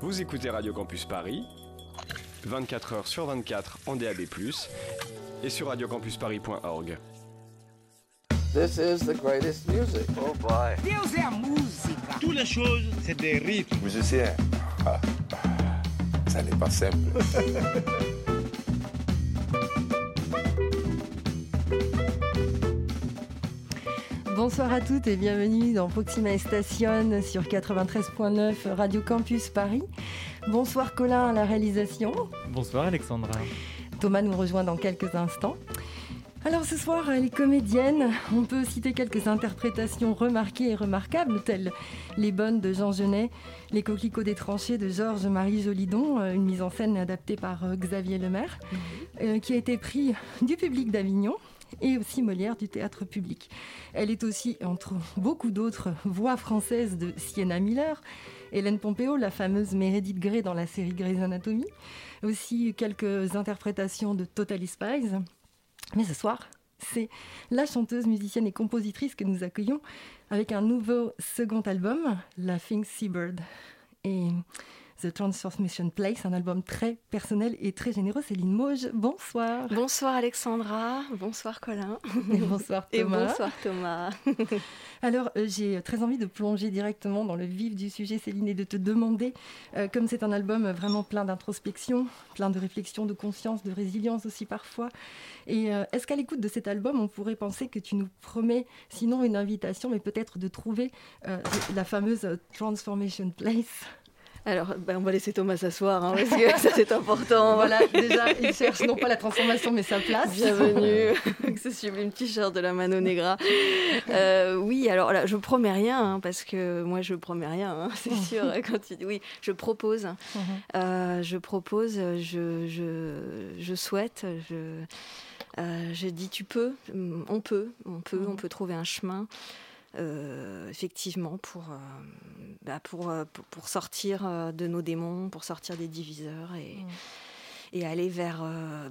Vous écoutez Radio Campus Paris, 24 h sur 24 en DAB+, et sur radiocampusparis.org. This is the greatest music. Oh boy. Deus é a música. Toutes les choses, c'est des rythmes. Musicien, ah, ça n'est pas simple. Bonsoir à toutes et bienvenue dans Proxima Station sur 93.9 Radio Campus Paris. Bonsoir Colin à la réalisation. Bonsoir Alexandra. Thomas nous rejoint dans quelques instants. Alors ce soir, elle est comédienne. On peut citer quelques interprétations remarquées et remarquables, telles Les Bonnes de Jean Genet, Les Coquelicots des Tranchées de Georges-Marie Jolidon, euh, une mise en scène adaptée par euh, Xavier Lemaire, euh, qui a été pris du public d'Avignon et aussi Molière du théâtre public. Elle est aussi, entre beaucoup d'autres, voix française de Sienna Miller, Hélène Pompeo, la fameuse Meredith Grey dans la série Grey's Anatomy, aussi quelques interprétations de Totally Spies. Mais ce soir, c'est la chanteuse, musicienne et compositrice que nous accueillons avec un nouveau second album, La Thing Seabird. The Transformation Place, un album très personnel et très généreux. Céline Mauge, bonsoir. Bonsoir Alexandra, bonsoir Colin. Et bonsoir Thomas. Et bonsoir Thomas. Alors, euh, j'ai très envie de plonger directement dans le vif du sujet, Céline, et de te demander, euh, comme c'est un album vraiment plein d'introspection, plein de réflexion, de conscience, de résilience aussi parfois, et euh, est-ce qu'à l'écoute de cet album, on pourrait penser que tu nous promets, sinon une invitation, mais peut-être de trouver euh, la fameuse Transformation Place? Alors, ben, on va laisser Thomas s'asseoir, hein, parce que ça c'est important. Voilà, déjà, il cherche non pas la transformation, mais sa place. Bienvenue, ce sublime t-shirt de la Mano Negra. Euh, oui, alors là, je promets rien, hein, parce que moi je promets rien, hein, c'est sûr. quand oui, je propose, euh, je propose, je, je, je souhaite, je, euh, je dis tu peux, on peut, on peut, on peut trouver un chemin. Euh, effectivement pour, euh, bah, pour, euh, pour, pour, sortir de nos démons, pour sortir des diviseurs et, Mm. et aller vers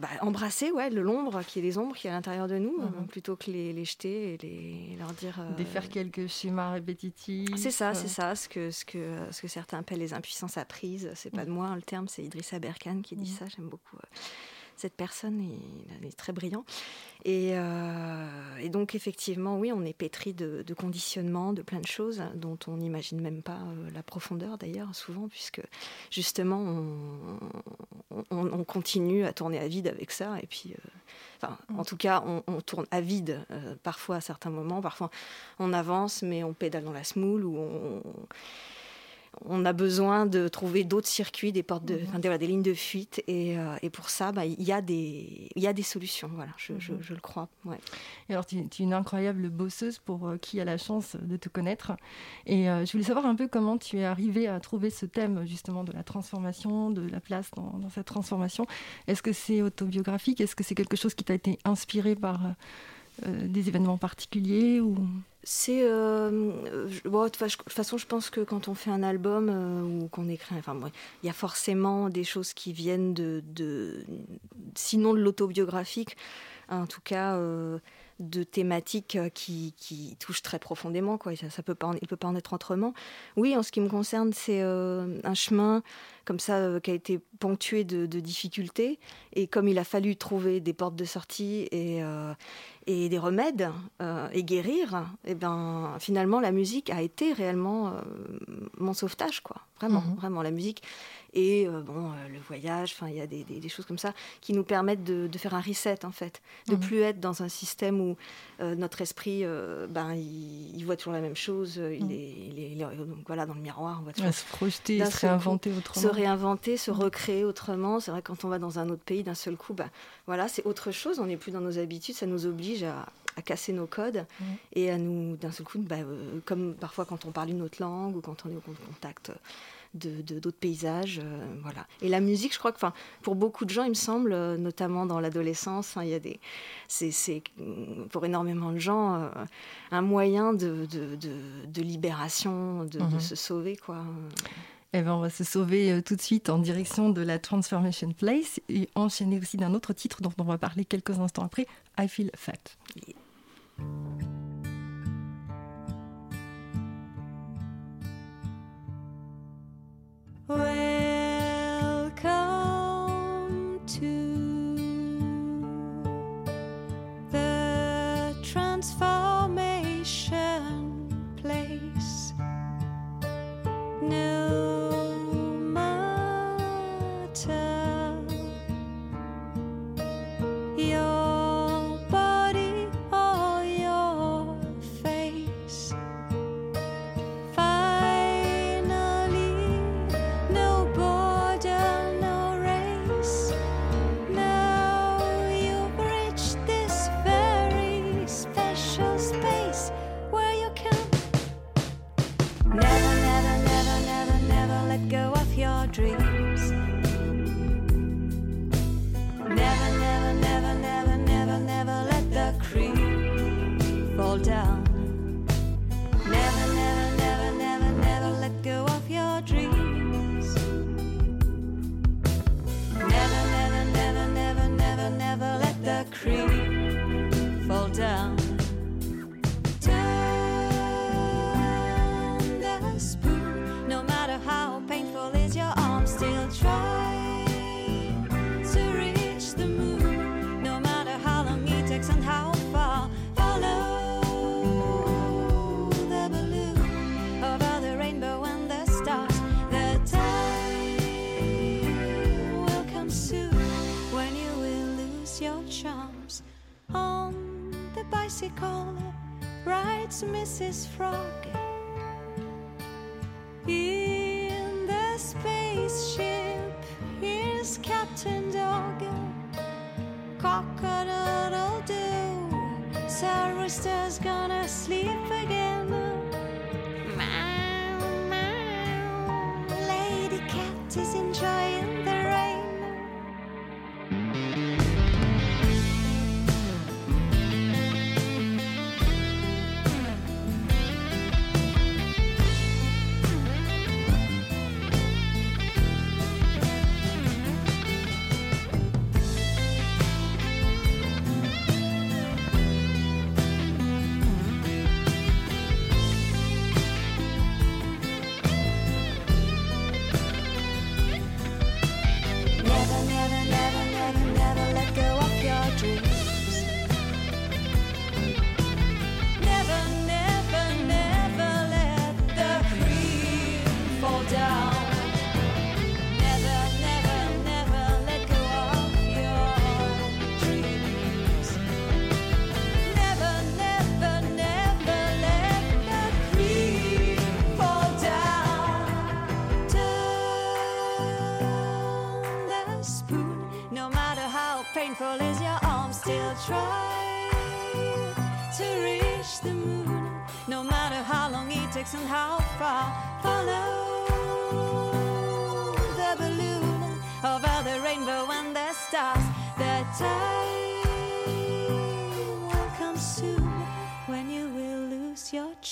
bah, embrasser ouais, l'ombre qui est les ombres qui est à l'intérieur de nous Mhm. plutôt que les, les jeter et les, leur dire Défaire quelques schémas répétitifs. c'est ça, c'est ça, ce que, ce, que, ce que certains appellent les impuissances apprises. C'est pas de moi hein, le terme, c'est Idrissa Berkane qui dit Mhm. ça. J'aime beaucoup cette personne, il, il est très brillant. Et, euh, et donc, effectivement, oui, on est pétri de, de conditionnements, de plein de choses dont on n'imagine même pas euh, la profondeur d'ailleurs, souvent, puisque justement, on, on- on continue à tourner à vide avec ça. Et puis, euh, enfin, en tout cas, on, on tourne à vide euh, parfois à certains moments. Parfois, on avance, mais on pédale dans la smoule ou on, on a besoin de trouver d'autres circuits, des portes enfin, des, lignes de fuite. Et, euh, pour ça, bah, il y, a des- solutions. Voilà, je, le crois. Et alors, tu, es une incroyable bosseuse pour euh, qui a la chance de te connaître. Et euh, je voulais savoir un peu comment tu es arrivée à trouver ce thème, justement, de la transformation, de la place dans, dans cette transformation. Est-ce que c'est autobiographique? Est-ce que c'est quelque chose qui t'a été inspiré par des événements particuliers ou... C'est. euh, bon, de toute façon, je pense que quand on fait un album euh, ou qu'on écrit. Enfin, il y a forcément des choses qui viennent de. de sinon de l'autobiographique, en tout cas. euh, de thématiques euh, qui, qui touchent très profondément, quoi. Ça, ça peut pas, en- il peut pas en être autrement. Oui, en ce qui me concerne, c'est euh, un chemin comme ça euh, qui a été ponctué de, de difficultés. Et comme il a fallu trouver des portes de sortie et, euh, et des remèdes et guérir, et ben finalement la musique a été réellement mon sauvetage, quoi. Vraiment, Mhm. vraiment la musique et euh, bon euh, le voyage. Enfin, il y a des, des- des choses comme ça qui nous permettent de, de faire un reset en fait, de Mhm. plus être dans un système où euh, notre esprit, ben il, il voit toujours la même chose. Il Mhm. est, il est- il est- donc voilà dans le miroir, on voit toujours à se projeter, se coup, réinventer se autrement réinventer, se Mhm. recréer autrement. C'est vrai quand on va dans un autre pays d'un seul coup, bah, voilà, c'est autre chose. On n'est plus dans nos habitudes, ça nous oblige à, à casser nos codes Mhm. et à nous d'un seul coup, euh, comme parfois quand on parle une autre langue ou quand on est au contact de de- d'autres paysages, euh, voilà. Et la musique, je crois que, pour beaucoup de gens, il me semble, euh, notamment dans l'adolescence, hein, il y a des, c'est, c'est pour énormément de gens euh, un moyen de, de, libération, de, de Mhm. se sauver, quoi. Eh ben, on va se sauver tout de suite en direction de la Transformation Place et enchaîner aussi d'un autre titre dont on va parler quelques instants après, I Feel Fat. When. Bicycle, rides Mrs. Frog. In the spaceship, here's Captain Dog. Cock-a-doodle doo, so Rooster's gonna sleep again. Meow, meow, Lady Cat is enjoying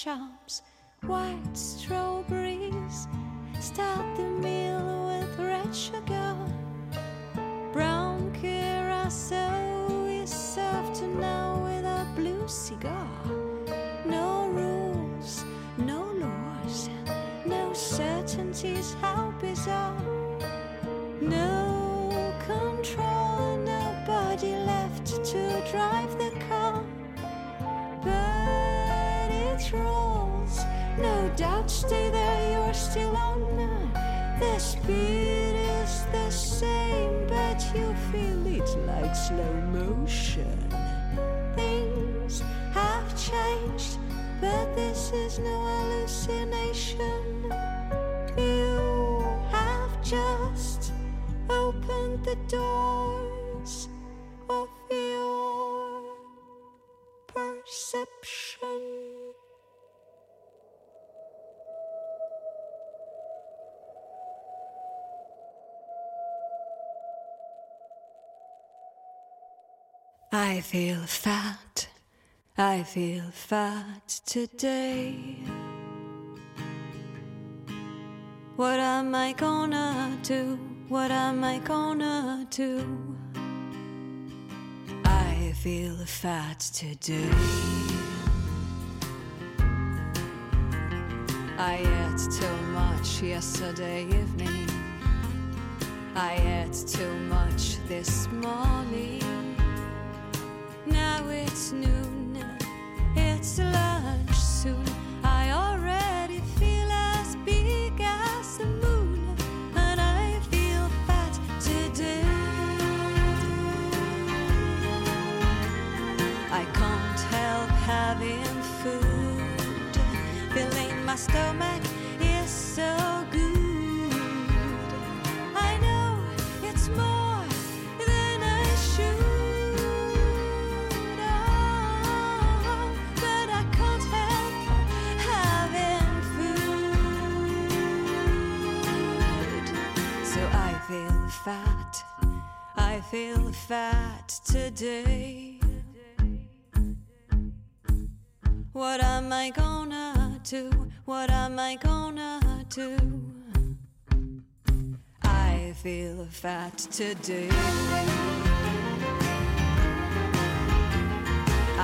charms. White strawberries start the meal with red sugar. Brown curacao is served now with a blue cigar. No rules, no laws, no certainties, how bizarre. No stay there, you're still on. The speed is the same, but you feel it like slow motion. Things have changed, but this is no hallucination. You have just opened the doors I feel fat, I feel fat today. What am I gonna do? What am I gonna do? I feel fat today. I ate too much yesterday evening. I ate too much this morning. Now it's noon, it's lunch soon. I already feel as big as the moon, and I feel fat today. I can't help having food, filling my stomach is so fat. I feel fat today. What am I gonna do? What am I gonna do? I feel fat today.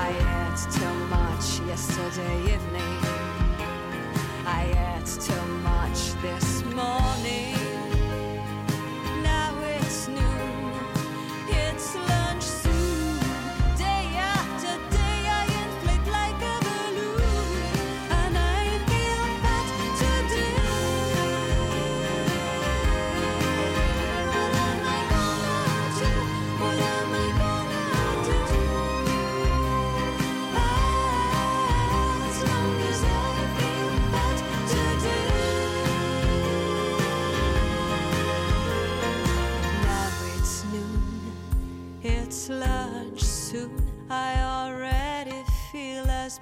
I ate too much yesterday evening. I ate too much this morning.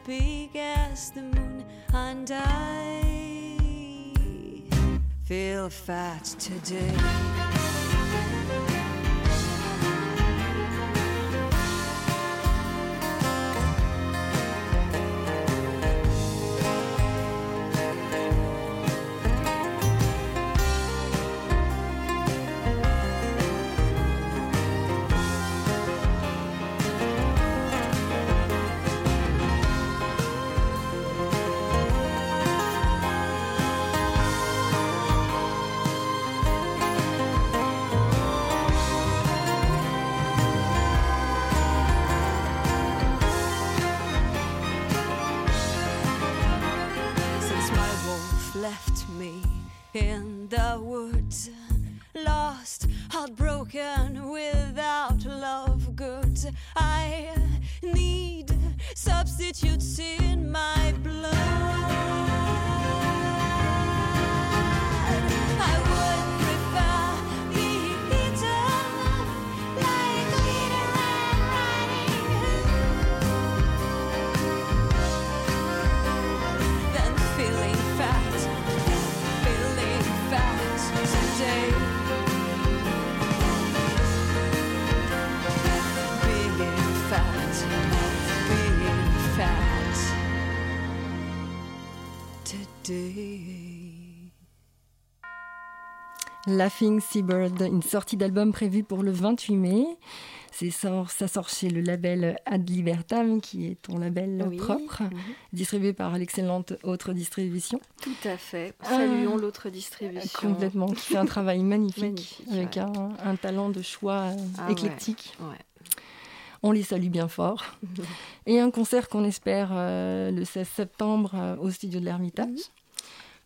Big as the moon, and I feel fat today. Laughing Seabird, une sortie d'album prévue pour le 28 mai. Sort, ça sort chez le label Ad Libertam, qui est ton label Oui. propre, Mhm. distribué par l'excellente Autre Distribution. Tout à fait. Ah. Saluons l'autre distribution. Complètement, qui fait un travail magnifique, Magnifique, avec ouais. un, un talent de choix euh, Ah éclectique. Ouais. On les salue bien fort. Et un concert qu'on espère euh, le 16 septembre euh, au studio de l'Ermitage. Mhm.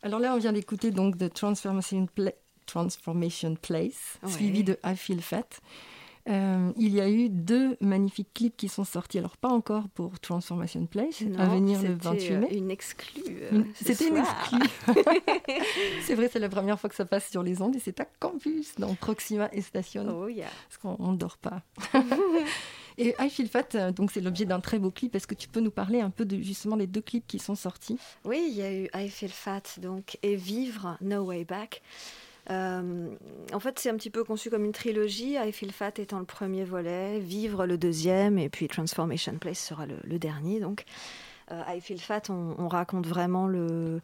Alors là, on vient d'écouter donc The Transformation, Pla- Transformation Place, Ouais. suivi de I Feel Fat. Euh, il y a eu deux magnifiques clips qui sont sortis, alors pas encore pour Transformation Place, à Non, venir le c'était, 28 euh, mai. Une exclue. euh, C'était une exclue. c'est vrai, c'est la première fois que ça passe sur les ondes et c'est à Campus, dans Proxima et Station Oh yeah. parce qu'on ne dort pas. Et I Feel Fat, euh, donc c'est l'objet d'un très beau clip. Est-ce que tu peux nous parler un peu de justement des deux clips qui sont sortis? Oui, il y a eu I Feel Fat donc, et Vivre, No Way Back. Euh, en fait, c'est un petit peu conçu comme une trilogie, I Feel Fat étant le premier volet, Vivre le deuxième, et puis Transformation Place sera le, dernier. Euh, I Feel Fat, on, on raconte vraiment le,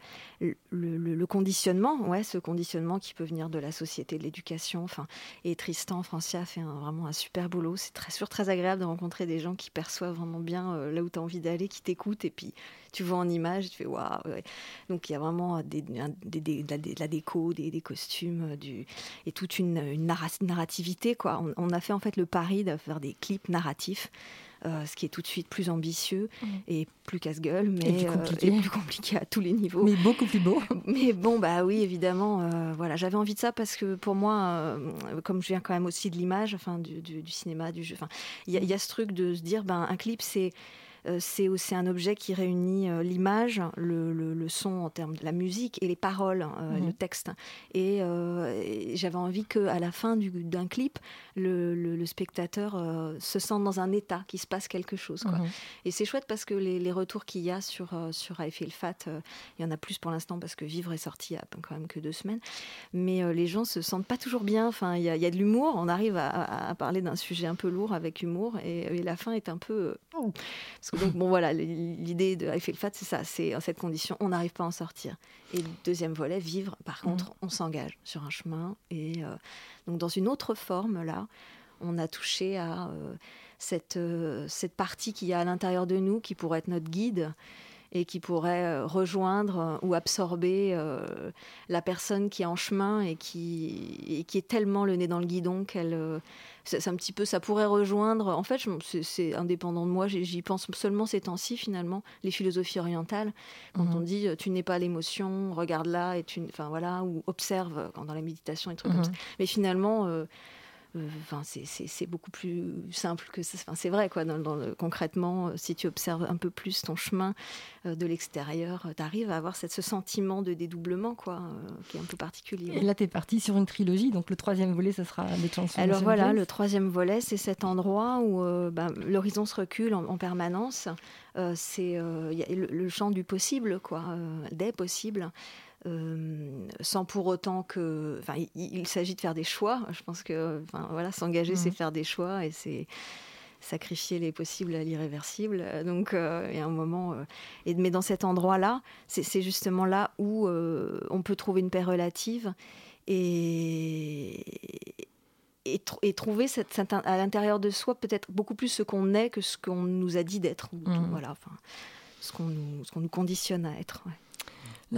conditionnement, ouais, ce conditionnement qui peut venir de la société, de l'éducation. Enfin, et Tristan Francia fait un- vraiment un super boulot. C'est très sûr, très agréable de rencontrer des gens qui perçoivent vraiment bien euh, là où tu as envie d'aller, qui t'écoutent, et puis tu vois en image, tu fais waouh. ouais. Donc il y a vraiment de, la, déco, des, costumes, euh, et toute une, une narra- narrativité. Quoi. On, on a fait en fait le pari de faire des clips narratifs. Euh, ce qui est tout de suite plus ambitieux et plus casse-gueule, mais plus euh, compliqué. et plus compliqué à tous les niveaux. Mais beaucoup plus beau. Mais bon, bah oui, évidemment, euh, voilà, j'avais envie de ça parce que pour moi, comme je viens quand même aussi de l'image, enfin du, du- du cinéma, du jeu, enfin, il y, y a ce truc de se dire, ben un clip, c'est c'est aussi un objet qui réunit euh, l'image, le, le- le son en termes de la musique et les paroles, euh, Mhm. le texte. Et, euh, et j'avais envie que à la fin du- d'un clip, le, spectateur euh, se sente dans un état, qu'il se passe quelque chose. Quoi. Mhm. Et c'est chouette parce que les, les retours qu'il y a sur, euh, sur I Feel Fat, euh, il y en a plus pour l'instant parce que Vivre est sorti il y a quand même que deux semaines. Mais euh, les gens se sentent pas toujours bien. Enfin, il y a, il y a de l'humour. On arrive à, à- à parler d'un sujet un peu lourd avec humour. Et, et la fin est un peu. euh, oh. Parce donc, bon, voilà, l'idée de Feel Fat, c'est ça. C'est en cette condition, on n'arrive pas à en sortir. Et le deuxième volet, Vivre, par contre, on s'engage sur un chemin. Et euh, donc, dans une autre forme, là, on a touché à. euh, cette, euh, cette partie qu'il y a à l'intérieur de nous qui pourrait être notre guide et qui pourrait euh, rejoindre euh, ou absorber euh, la personne qui est en chemin et qui, et qui est tellement le nez dans le guidon qu'elle... c'est un petit peu, ça pourrait rejoindre. En fait, c'est- indépendant de moi. j'y- pense seulement ces temps-ci, finalement, les philosophies orientales. Quand Mhm. on dit, tu n'es pas l'émotion, regarde là, et tu, enfin voilà, ou observe quand dans la méditation et trucs Mhm. comme ça. Mais finalement, euh, Enfin, c'est beaucoup plus simple que ça. Enfin, c'est vrai, quoi. Dans, le, concrètement, euh, si tu observes un peu plus ton chemin euh, de l'extérieur, tu arrives à avoir cette, ce sentiment de dédoublement, quoi, qui est un peu particulier. Et là, tu es parti sur une trilogie, donc le troisième volet, ça sera des chansons. Alors voilà, le troisième volet, c'est cet endroit où bah, l'horizon se recule en, permanence. c'est le, le, chant du possible, quoi, des possibles. Euh, sans pour autant que. Enfin, il, s'agit de faire des choix. Je pense que enfin, voilà, s'engager, c'est mhm. faire des choix et c'est sacrifier les possibles à l'irréversible. Donc, euh, il y a un moment. Euh, et, mais dans cet endroit-là, c'est justement là où on peut trouver une paix relative et, et, trouver cette, à l'intérieur de soi peut-être beaucoup plus ce qu'on est que ce qu'on nous a dit d'être. Mhm. Voilà, enfin, ce qu'on nous, nous, conditionne à être.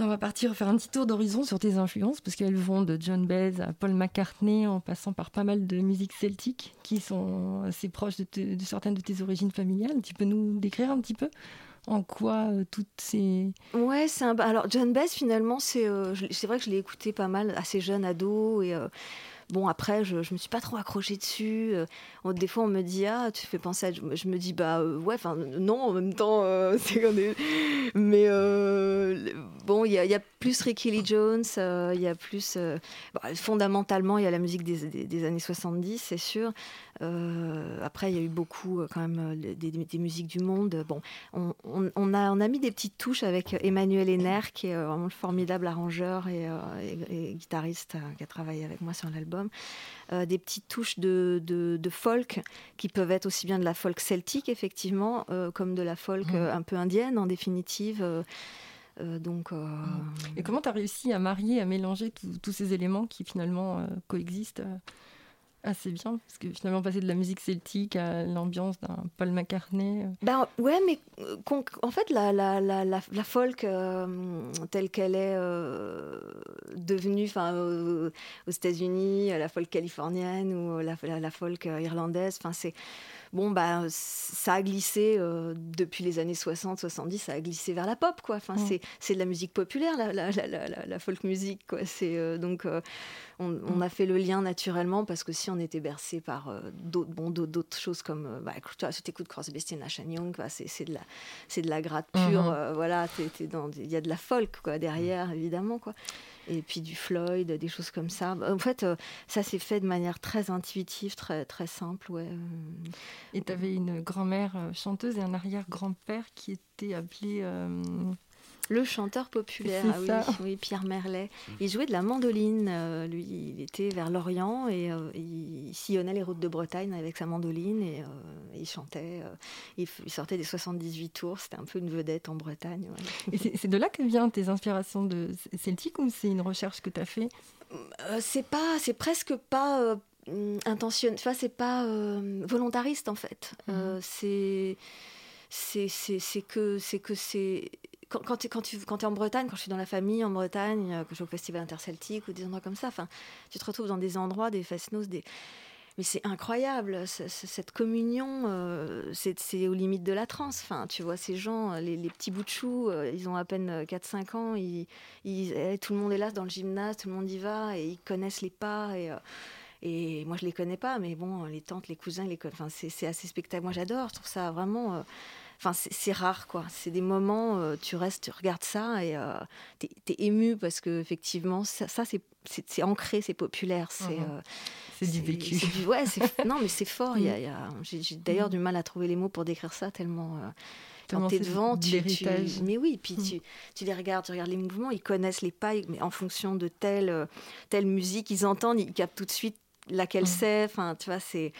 On va partir faire un petit tour d'horizon sur tes influences, parce qu'elles vont de John Baez à Paul McCartney, en passant par pas mal de musiques celtiques qui sont assez proches de, certaines de tes origines familiales. Tu peux nous décrire un petit peu en quoi euh, toutes ces... Ouais, c'est un... alors John Baez finalement, c'est euh, c'est vrai que je l'ai écouté pas mal, assez jeune ado, et... Euh, Bon, après, je, je me suis pas trop accrochée dessus. Euh, des fois, on me dit, ah, tu fais penser à. Je me dis, bah euh, ouais, enfin, non, en même temps, euh, c'est Mais bon, il y, a plus Ricky Lee Jones, il y a plus. fondamentalement, il y a la musique des, des, années 70, c'est sûr. après, il y a eu beaucoup, quand même, des, des, musiques du monde. Bon, on, on, a, on a mis des petites touches avec Emmanuel Henner, qui est vraiment le formidable arrangeur et, et guitariste qui a travaillé avec moi sur l'album. Euh, des petites touches de, de, folk qui peuvent être aussi bien de la folk celtique, effectivement, euh, comme de la folk mmh. euh, un peu indienne, en définitive. Donc, Et comment tu as réussi à marier, à mélanger tous ces éléments qui finalement coexistent assez bien, parce que finalement passer de la musique celtique à l'ambiance d'un Paul McCartney. Euh. Ben ouais, mais euh, en fait la, la, la, la, folk euh, telle qu'elle est devenue, enfin aux, États-Unis, la folk californienne ou la, la, folk irlandaise, enfin c'est bon, bah, ça a glissé depuis les années 60-70, ça a glissé vers la pop, quoi. Enfin, mm. c'est de la musique populaire, la, la, la, la folk musique, quoi. C'est donc on, on, a fait le lien naturellement parce que si on était bercé par d'autres bon, d'autres choses comme euh, bah, t'écoutes Crosby, Nash Young, bah, c'est de la c'est de la gratte pure, mm-hmm. voilà, il y a de la folk quoi derrière évidemment quoi et puis du Floyd, des choses comme ça. En fait, euh, ça s'est fait de manière très intuitive, très, très simple. Ouais. Et tu avais une grand-mère euh, chanteuse et un arrière-grand-père qui était appelé... Euh, le chanteur populaire, ah oui, Pierre Merlet. Il jouait de la mandoline, lui, il était vers l'Orient et il sillonnait les routes de Bretagne avec sa mandoline et il chantait. il, sortait des 78 tours, c'était un peu une vedette en Bretagne. Et c'est de là que viennent tes inspirations de celtique ou c'est une recherche que tu as fait C'est pas, c'est presque pas intentionnel, enfin, c'est pas volontariste en fait. Mmh. c'est c'est que c'est que c'est quand, tu, es en Bretagne, quand je suis dans la famille en Bretagne, euh, que je vais au festival interceltique ou des endroits comme ça, enfin, tu te retrouves dans des endroits, des festinos, des... Mais c'est incroyable, cette communion, euh, c'est aux limites de la transe. Enfin, tu vois, ces gens, les, petits bouts de choux, euh, ils ont à peine 4-5 ans, ils, eh, tout le monde est là dans le gymnase, tout le monde y va, et ils connaissent les pas. Et, et moi, je les connais pas, mais bon, les tantes, les cousins, les, c'est assez spectaculaire. Moi, j'adore, je trouve ça vraiment Enfin, c'est rare, quoi. C'est des moments, euh, tu restes, tu regardes ça et euh, tu es, ému parce que effectivement, ça, ça c'est ancré, c'est populaire. C'est mhm. euh, du vécu. ouais, non, mais c'est fort. Y a, y a, J'ai d'ailleurs du mal à trouver les mots pour décrire ça tellement. quand tu es devant, tu, tu, mais oui, puis mhm. tu, tu, les regardes, tu regardes les mouvements, ils connaissent les pas, mais en fonction de telle, telle musique, ils entendent, ils captent tout de suite laquelle mhm. c'est. Enfin, tu vois, c'est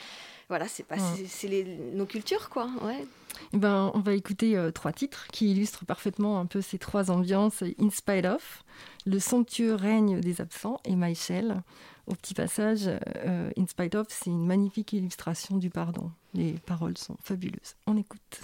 voilà, c'est pas, c'est nos cultures, quoi. Ouais. Eh ben, on va écouter euh, trois titres qui illustrent parfaitement un peu ces trois ambiances. In Spite of, Le somptueux règne des absents et My Shell. Au petit passage, euh, In Spite of, c'est une magnifique illustration du pardon. Les paroles sont fabuleuses. On écoute.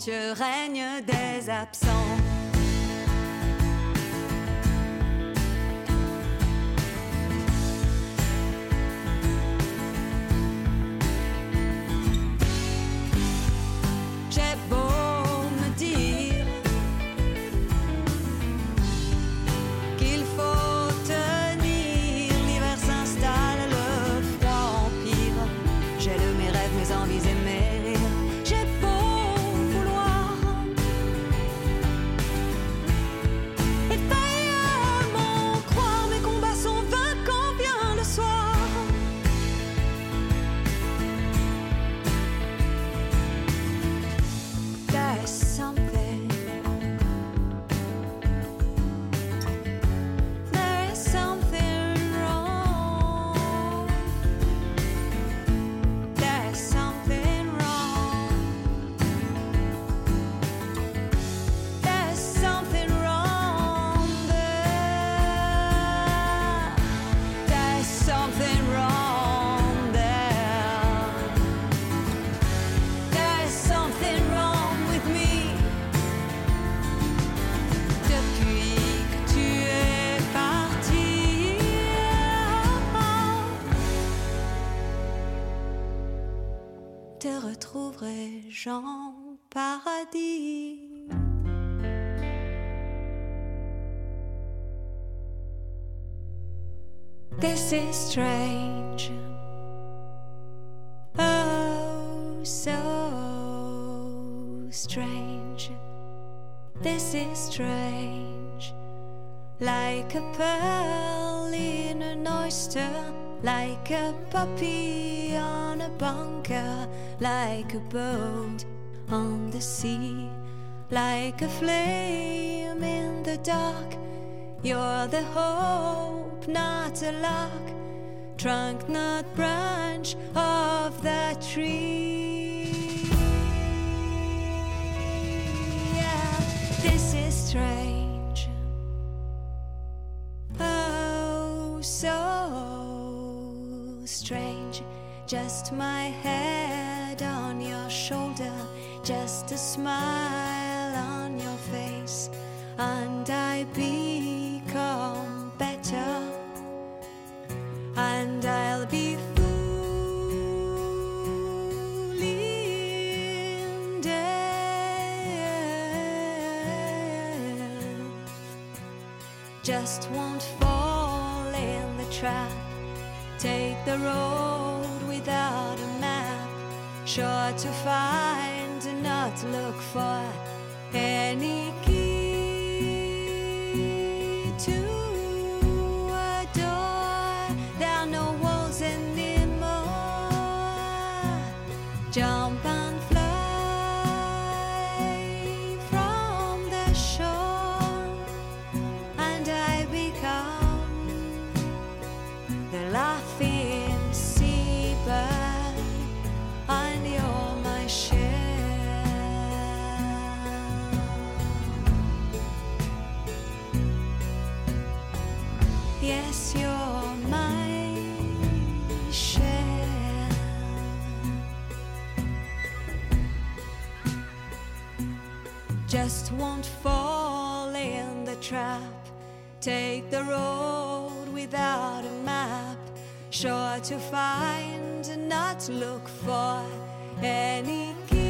Somptueux règne des absents. En paradis. This is strange. Oh, so strange. This is strange. Like a pearl in an oyster, like a puppy on bunker, like a boat on the sea, like a flame in the dark. You're the hope, not a lock, trunk, not branch of the tree. Yeah, this is strange. Just my head on your shoulder, just a smile on your face, and I become better, and I'll be fooling dead just won't fall in the trap. Take the road sure to find and not look for any won't fall in the trap. Take the road without a map, sure to find and not look for any key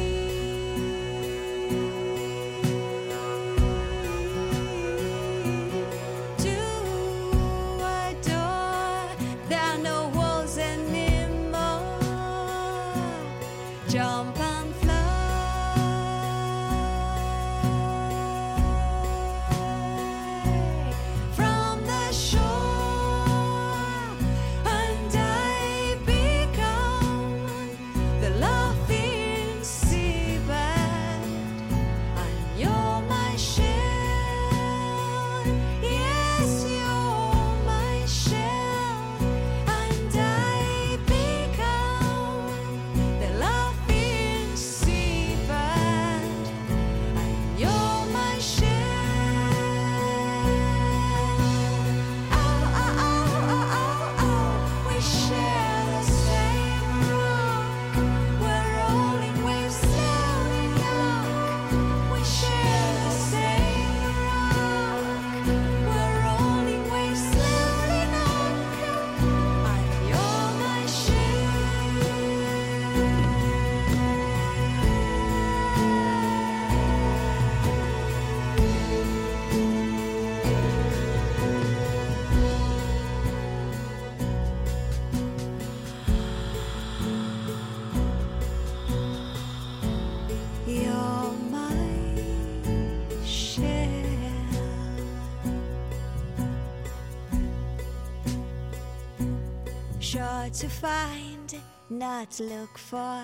To find, not look for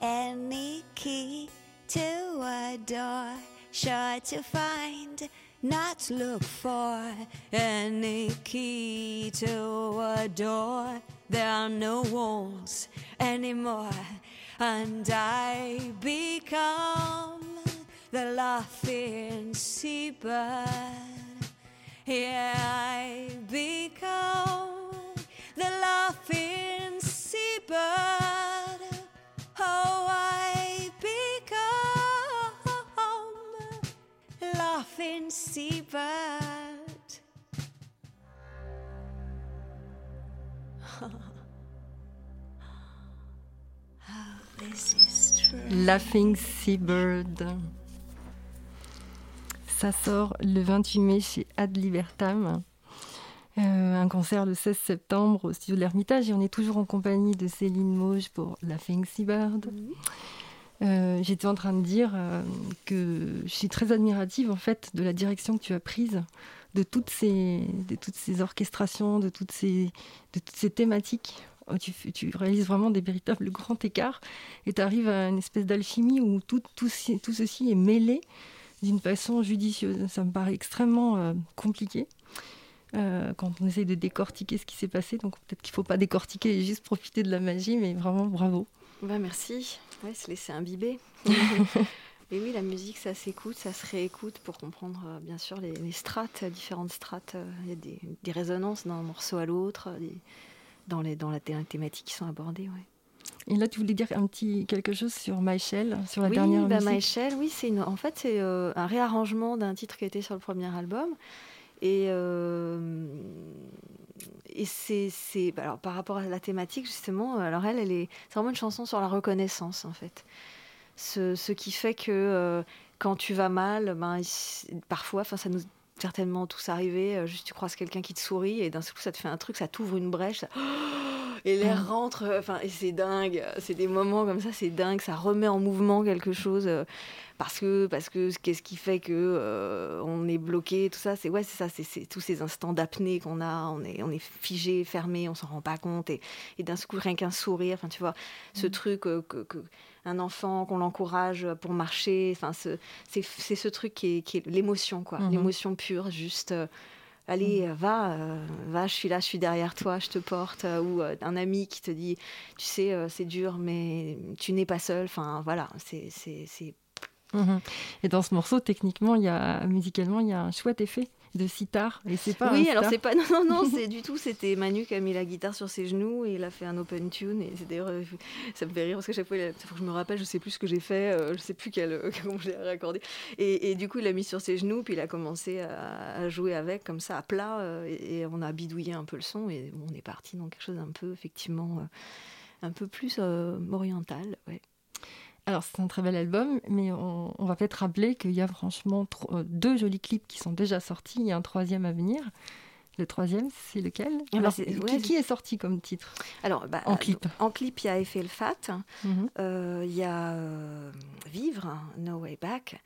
any key to a door. Sure to find, not look for any key to a door. There are no walls anymore, and I become the laughing seabird. Yeah, I become the laughing seabird. Oh, I become laughing seabird. Oh. Laughing Seabird. Ça sort le 28 mai chez Ad Libertam. Euh, un concert le 16 septembre au studio de l'Ermitage et on est toujours en compagnie de Céline Mauge pour Laughing Seabird. Euh, J'étais en train de dire euh, que je suis très admirative en fait de la direction que tu as prise, de toutes ces, de toutes ces orchestrations, de toutes ces, de toutes ces thématiques. Oh, Tu, tu réalises vraiment des véritables grands écarts et tu arrives à une espèce d'alchimie où tout, tout, tout ceci est mêlé d'une façon judicieuse. Ça me paraît extrêmement euh, compliqué. Euh, quand on essaye de décortiquer ce qui s'est passé, donc peut-être qu'il ne faut pas décortiquer et juste profiter de la magie, mais vraiment bravo. Bah, merci. Ouais, se laisser imbiber. Et oui, la musique, ça s'écoute, ça se réécoute pour comprendre, euh, bien sûr, les, les strates, différentes strates. euh, Il y a des, des résonances d'un morceau à l'autre, euh, dans, les, dans la thé- thématique qui sont abordées. Ouais. Et là, tu voulais dire un petit quelque chose sur Maïchel, sur la oui, dernière bah, musique? Maëchel, oui, c'est en fait c'est euh, un réarrangement d'un titre qui était sur le premier album. Et, euh, et c'est, bah, alors par rapport à la thématique justement, euh, alors elle, elle est, c'est vraiment une chanson sur la reconnaissance en fait. Ce, qui fait que euh, quand tu vas mal, ben, parfois, ça nous certainement tous arrivé, juste tu croises quelqu'un qui te sourit et d'un seul coup ça te fait un truc, ça t'ouvre une brèche. Et l'air rentre, euh, enfin, et c'est dingue. C'est des moments comme ça, c'est dingue. Ça remet en mouvement quelque chose euh, parce que, parce que, qu'est-ce qui fait que euh, on est bloqué, tout ça. C'est ouais, c'est ça. C'est, c'est tous ces instants d'apnée qu'on a. On est, on est figé, fermé, on s'en rend pas compte. Et, et d'un coup, rien qu'un sourire. Enfin, tu vois, ce truc euh, que, que- un enfant qu'on l'encourage pour marcher. Enfin, ce- c'est, c'est ce truc qui est, qui est l'émotion, quoi. Mhm. L'émotion pure, juste. euh, Allez, euh, va, euh, va, je suis là, je suis derrière toi, je te porte. euh, ou euh, un ami qui te dit, tu sais, euh, c'est dur, mais tu n'es pas seul. Enfin, voilà, c'est- Mhm. Et dans ce morceau, techniquement, il y a, musicalement, il y a un chouette effet de sitar. Et c'est pas oui, alors c'est pas, non, non, non, c'est du tout. C'était Manu qui a mis la guitare sur ses genoux et il a fait un open tune. Et c'est d'ailleurs, euh, ça me fait rire parce que chaque fois, il faut que je me rappelle, je sais plus ce que j'ai fait, euh, je sais plus quel, comment j'ai raccordé. Et, et du coup, il l'a mis sur ses genoux, puis il a commencé à, à jouer avec comme ça à plat, euh, et, et on a bidouillé un peu le son et on est parti dans quelque chose un peu effectivement un peu plus euh, oriental. Ouais. Alors, c'est un très bel album, mais on, on va peut-être rappeler qu'il y a franchement euh, deux jolis clips qui sont déjà sortis. Il y a un troisième à venir. Le troisième, c'est lequel? Ah bah, Alors, qui, ouais, qui est sorti comme titre? Alors, bah, En clip. En clip, il y a Eiffel Fat. Mhm. Euh, Il y a euh, Vivre, No Way Back.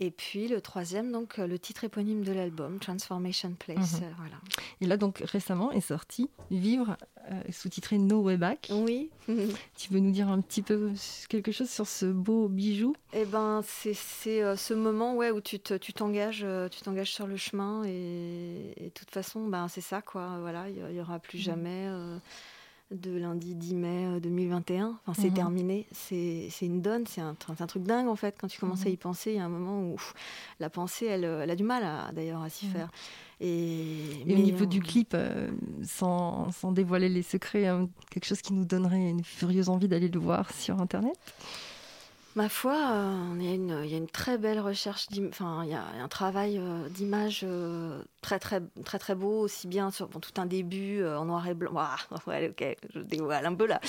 Et puis le troisième, donc euh, le titre éponyme de l'album, Transformation Place. Euh, voilà. Et là, donc, récemment est sorti Vivre, euh, sous-titré No Way Back. Oui. Tu veux nous dire un petit peu quelque chose sur ce beau bijou? Eh ben, c'est c'est, ce moment ouais, où tu te- tu t'engages tu t'engages sur le chemin et, de toute façon, ben, c'est ça. quoi. Voilà, Il n'y aura plus Mhm. jamais euh, de lundi 10 mai euh, 2021. Enfin, c'est Mhm. terminé. C'est une donne. C'est un, truc dingue, en fait. Quand tu commences à Mhm. y penser, il y a un moment où pff, la pensée, elle, euh, elle a du mal, d'ailleurs, à s'y faire. Et, au niveau euh, du clip, euh, sans, sans dévoiler les secrets, hein, quelque chose qui nous donnerait une furieuse envie d'aller le voir sur Internet? Ma foi, euh, il y, a une- très belle recherche, enfin, il y a un travail euh, d'image euh, très, très, très, très beau, aussi bien sur tout un début en noir et blanc. Ok, je dévoile un peu là.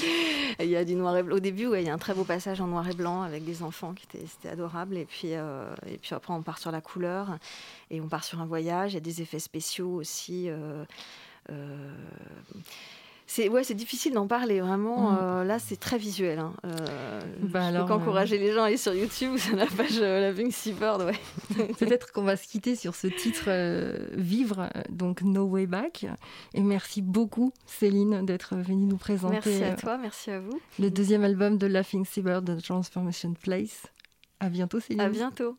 Il y a du noir et blanc. Au début, ouais, il y a un très beau passage en noir et blanc avec des enfants qui étaient, c'était adorable. Et puis, et puis après, on part sur la couleur et on part sur un voyage. Il y a des effets spéciaux aussi. C'est ouais, c'est difficile d'en parler vraiment. Mhm. euh, là, c'est très visuel. Hein. Euh, Bah je alors, peux qu'encourager les gens à aller sur YouTube sur la page euh, Loving Seabird. Ouais. Peut-être qu'on va se quitter sur ce titre euh, Vivre, euh, donc No Way Back. Et merci beaucoup, Céline, d'être venue nous présenter Merci à euh, toi, merci à vous. le deuxième album de Laughing Seabird, The Transformation Place. À bientôt, Céline. À bientôt.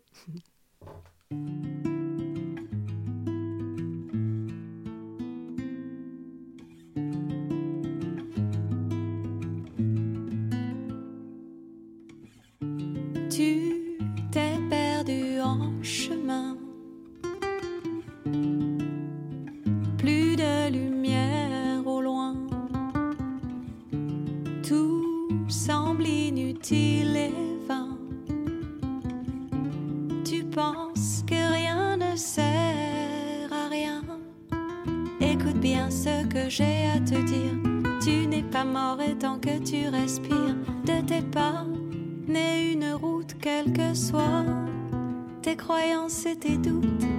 Tu penses que rien ne sert à rien. Écoute bien ce que j'ai à te dire. Tu n'es pas mort et tant que tu respires de tes pas naît une quels que soient tes croyances et tes doutes.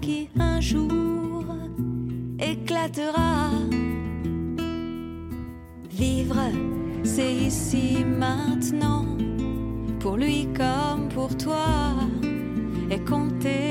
Qui un jour éclatera. Vivre, c'est ici maintenant, pour lui comme pour toi, et compter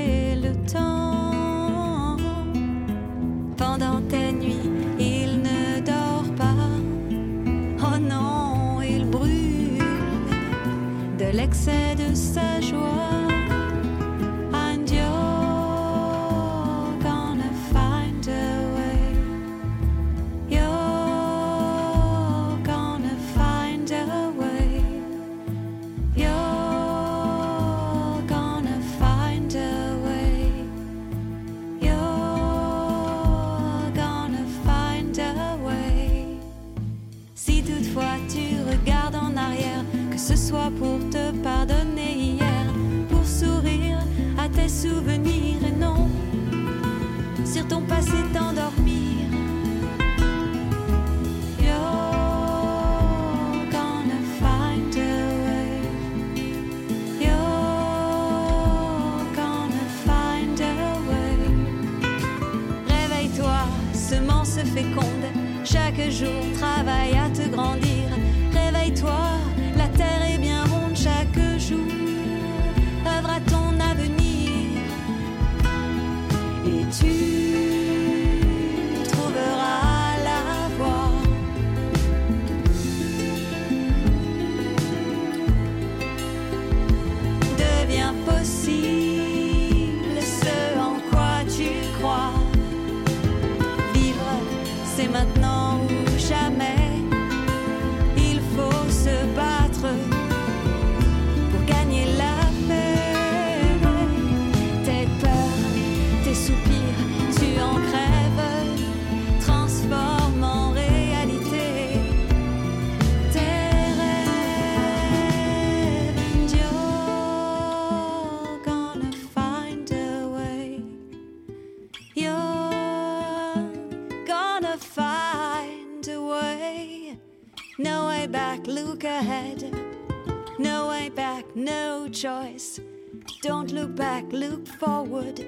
look back, look forward.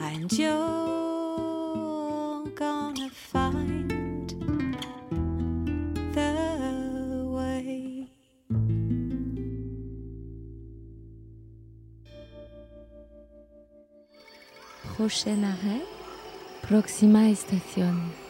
And you're gonna find the way. Prochain arrêt, Proxima Estación.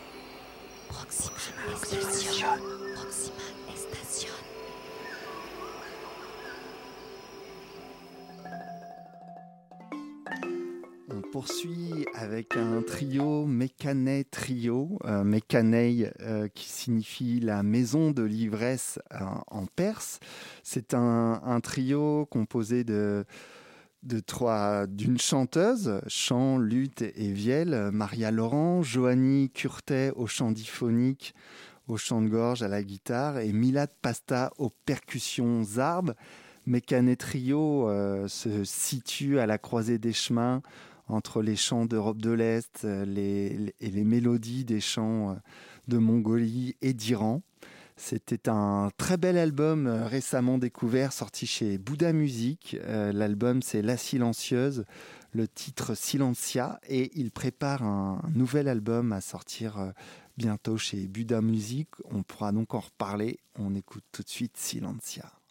Poursuit avec un trio Mécanet Trio, euh, euh, qui signifie la maison de l'ivresse euh, en perse. C'est un, trio composé de, de trois d'une chanteuse, chant, lutte et vielle, Maria Laurent, Joanny Curtet au chant diphonique, au chant de gorge, à la guitare, et Milad Pasta aux percussions zarbes. Mécanet Trio euh, se situe à la croisée des chemins entre les chants d'Europe de l'Est euh, et les mélodies des chants euh, de Mongolie et d'Iran. C'était un très bel album euh, récemment découvert, sorti chez Bouddha Music. L'album, c'est La Silencieuse, le titre Silencia, et il prépare un nouvel album à sortir bientôt chez Bouddha Music. On pourra donc en reparler. On écoute tout de suite Silencia.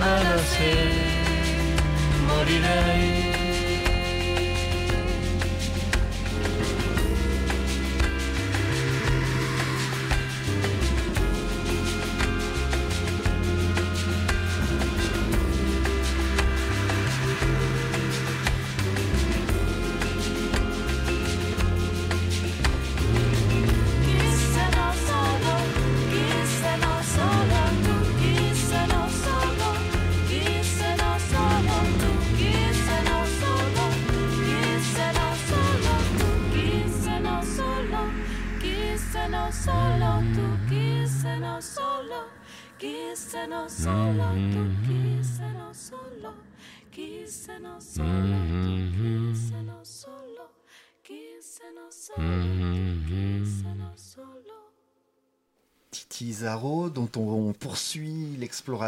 Te Ma da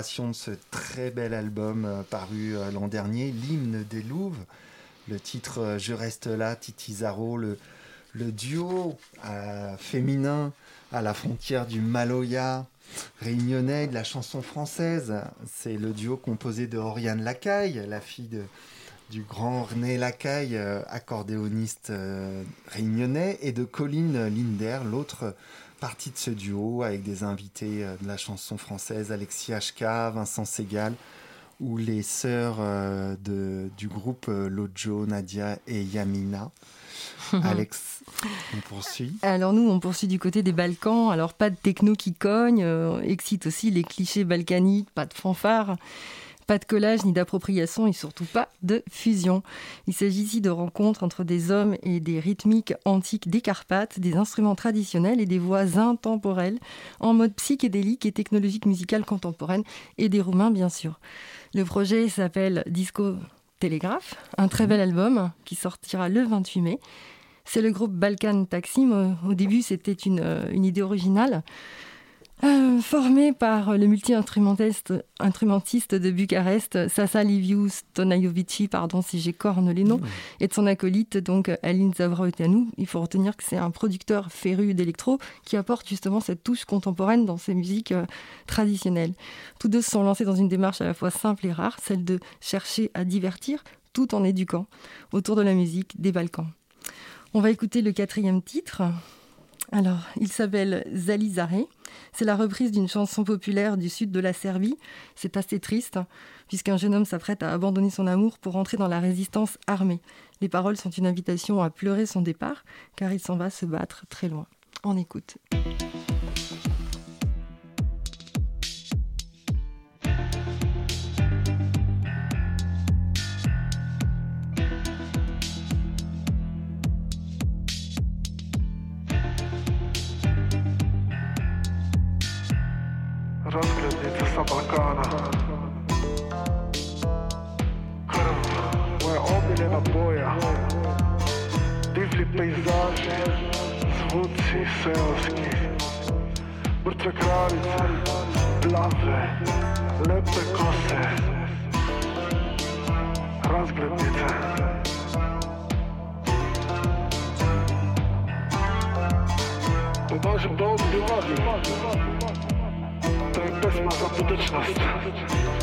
de ce très bel album euh, paru euh, l'an dernier, L'hymne des Louves. Le titre euh, Je reste là, Titi Zaro, le, duo féminin à la frontière du Maloya réunionnais de la chanson française. C'est le duo composé de Oriane Lacaille, la fille du grand René Lacaille, accordéoniste réunionnais, et de Colline Linder, l'autre partie de ce duo avec des invités euh, de la chanson française, Alexis HK, Vincent Segal, ou les sœurs euh, de, du groupe euh, Lojo, Nadia et Yamina. Alex, on poursuit. Alors nous, on poursuit du côté des Balkans. Alors pas de techno qui cogne, euh, excite aussi les clichés balkaniques, pas de fanfare, pas de collage ni d'appropriation et surtout pas de fusion. Il s'agit ici de rencontres entre des hommes et des rythmiques antiques des Carpates, des instruments traditionnels et des voix intemporelles en mode psychédélique et technologique musicale contemporaine et des Roumains bien sûr. Le projet s'appelle Disco Télégraphe, un très bel album qui sortira le 28 mai. C'est le groupe Balkan Taksim. Au début, c'était une, euh, une idée originale. Euh, formé par le multi-instrumentiste instrumentiste de Bucarest, Sasa Liviu Stonajovici, pardon si j'écorne les noms, et de son acolyte, donc Aline Zavraoteanu. Il faut retenir que c'est un producteur féru d'électro qui apporte justement cette touche contemporaine dans ses musiques euh, traditionnelles. Tous deux se sont lancés dans une démarche à la fois simple et rare, celle de chercher à divertir tout en éduquant autour de la musique des Balkans. On va écouter le quatrième titre. Alors, il s'appelle Zalizare. C'est la reprise d'une chanson populaire du sud de la Serbie. C'est assez triste, hein, puisqu'un jeune homme s'apprête à abandonner son amour pour entrer dans la résistance armée. Les paroles sont une invitation à pleurer son départ, car il s'en va se battre très loin. On écoute. na boja. Divji pejzaži, zvuci selski, mrtve kravice, plave, lepe kose, razglednice. Po vašem domu bi vadil, to je pesma za budućnost.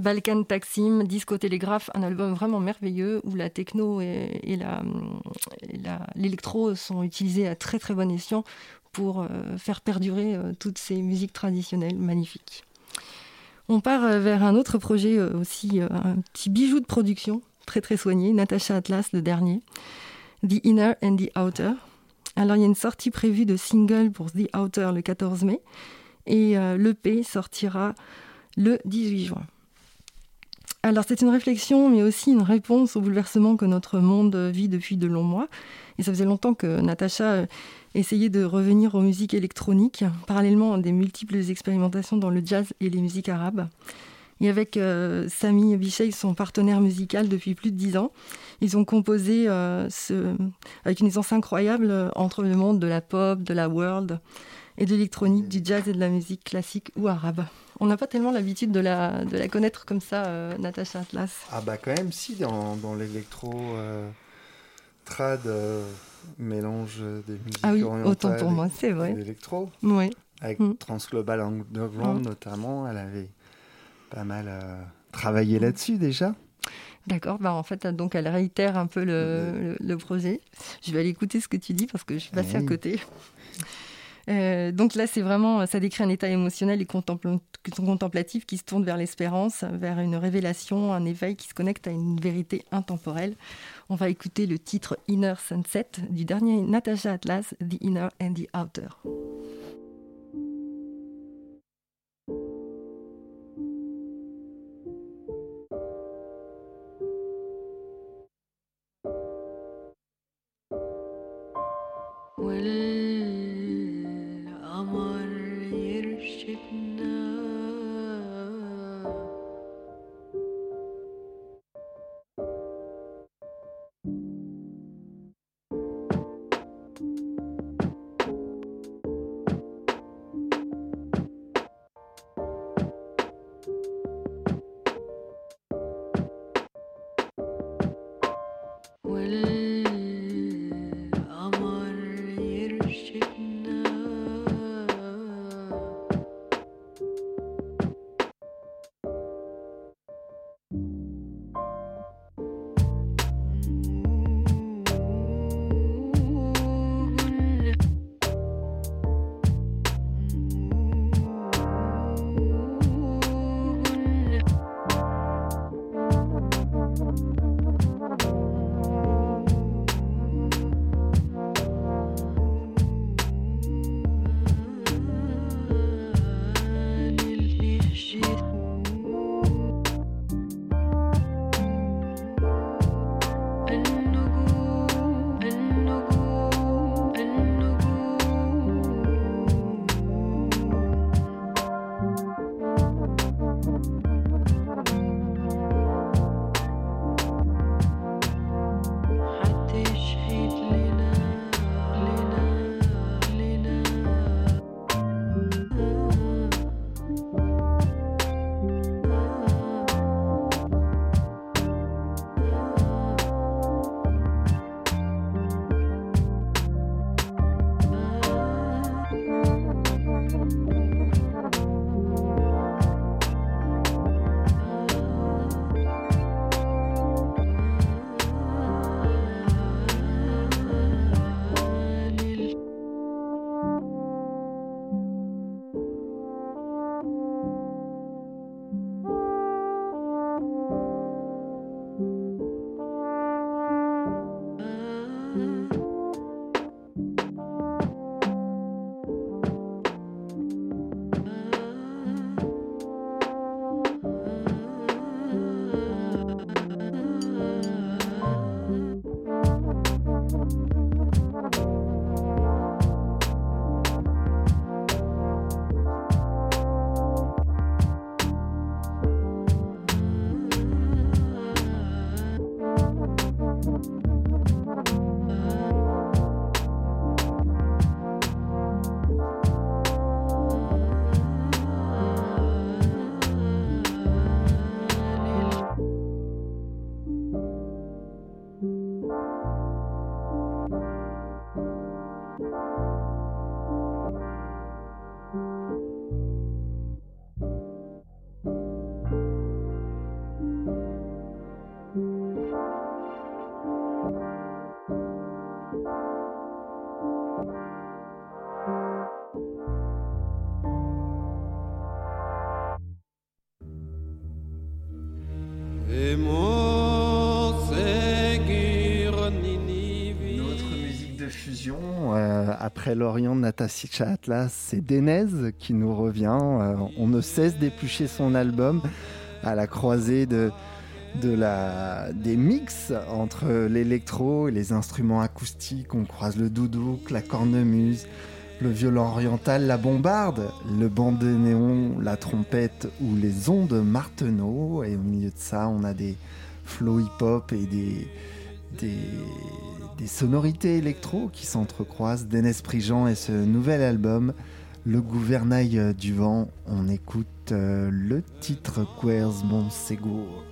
Balkan Taksim, Disco Télégraphe, un album vraiment merveilleux où la techno et, l'électro sont utilisés à très très bon escient pour euh, faire perdurer euh, toutes ces musiques traditionnelles magnifiques. On part euh, vers un autre projet aussi, un petit bijou de production, très très soigné, Natasha Atlas, le dernier, The Inner and the Outer. Alors il y a une sortie prévue de single pour The Outer le 14 mai et l'EP sortira le 18 juin. Alors c'est une réflexion, mais aussi une réponse au bouleversement que notre monde vit depuis de longs mois. Et ça faisait longtemps que Natacha euh, essayait de revenir aux musiques électroniques, parallèlement à des multiples expérimentations dans le jazz et les musiques arabes. Et avec euh, Sami Bichey, son partenaire musical depuis plus de dix ans, ils ont composé euh, ce, avec une aisance incroyable entre le monde de la pop, de la world et de l'électronique, du jazz et de la musique classique ou arabe. On n'a pas tellement l'habitude de la, de la connaître comme ça, euh, Natasha Atlas. Ah bah quand même si dans, dans l'électro euh, trad euh, mélange des musiques Ah oui, orientales autant pour moi, c'est vrai. l'électro. Oui. Avec Mm. Transglobal Underground Mm. notamment, elle avait pas mal euh, travaillé là-dessus déjà D'accord, bah en fait, donc elle réitère un peu le, le- le projet. Je vais aller écouter ce que tu dis parce que je suis passée à Oui. côté. Euh, donc là, c'est vraiment, ça décrit un état émotionnel et contemplatif qui se tourne vers l'espérance, vers une révélation, un éveil qui se connecte à une vérité intemporelle. On va écouter le titre Inner Sunset du dernier Natasha Atlas, The Inner and the Outer. l'Orient Natasha Atlas, c'est Denez qui nous revient. Euh, on ne cesse d'éplucher son album à la croisée de, des mix entre l'électro et les instruments acoustiques. On croise le doudouk, la cornemuse, le violon oriental, la bombarde, le bandénéon, la trompette ou les ondes marteneau. Et au milieu de ça, on a des flows hip-hop et des, des, sonorités électro qui s'entrecroisent. Denis Prigent et ce nouvel album, Le gouvernail du vent. On écoute euh, le titre Queers Segur.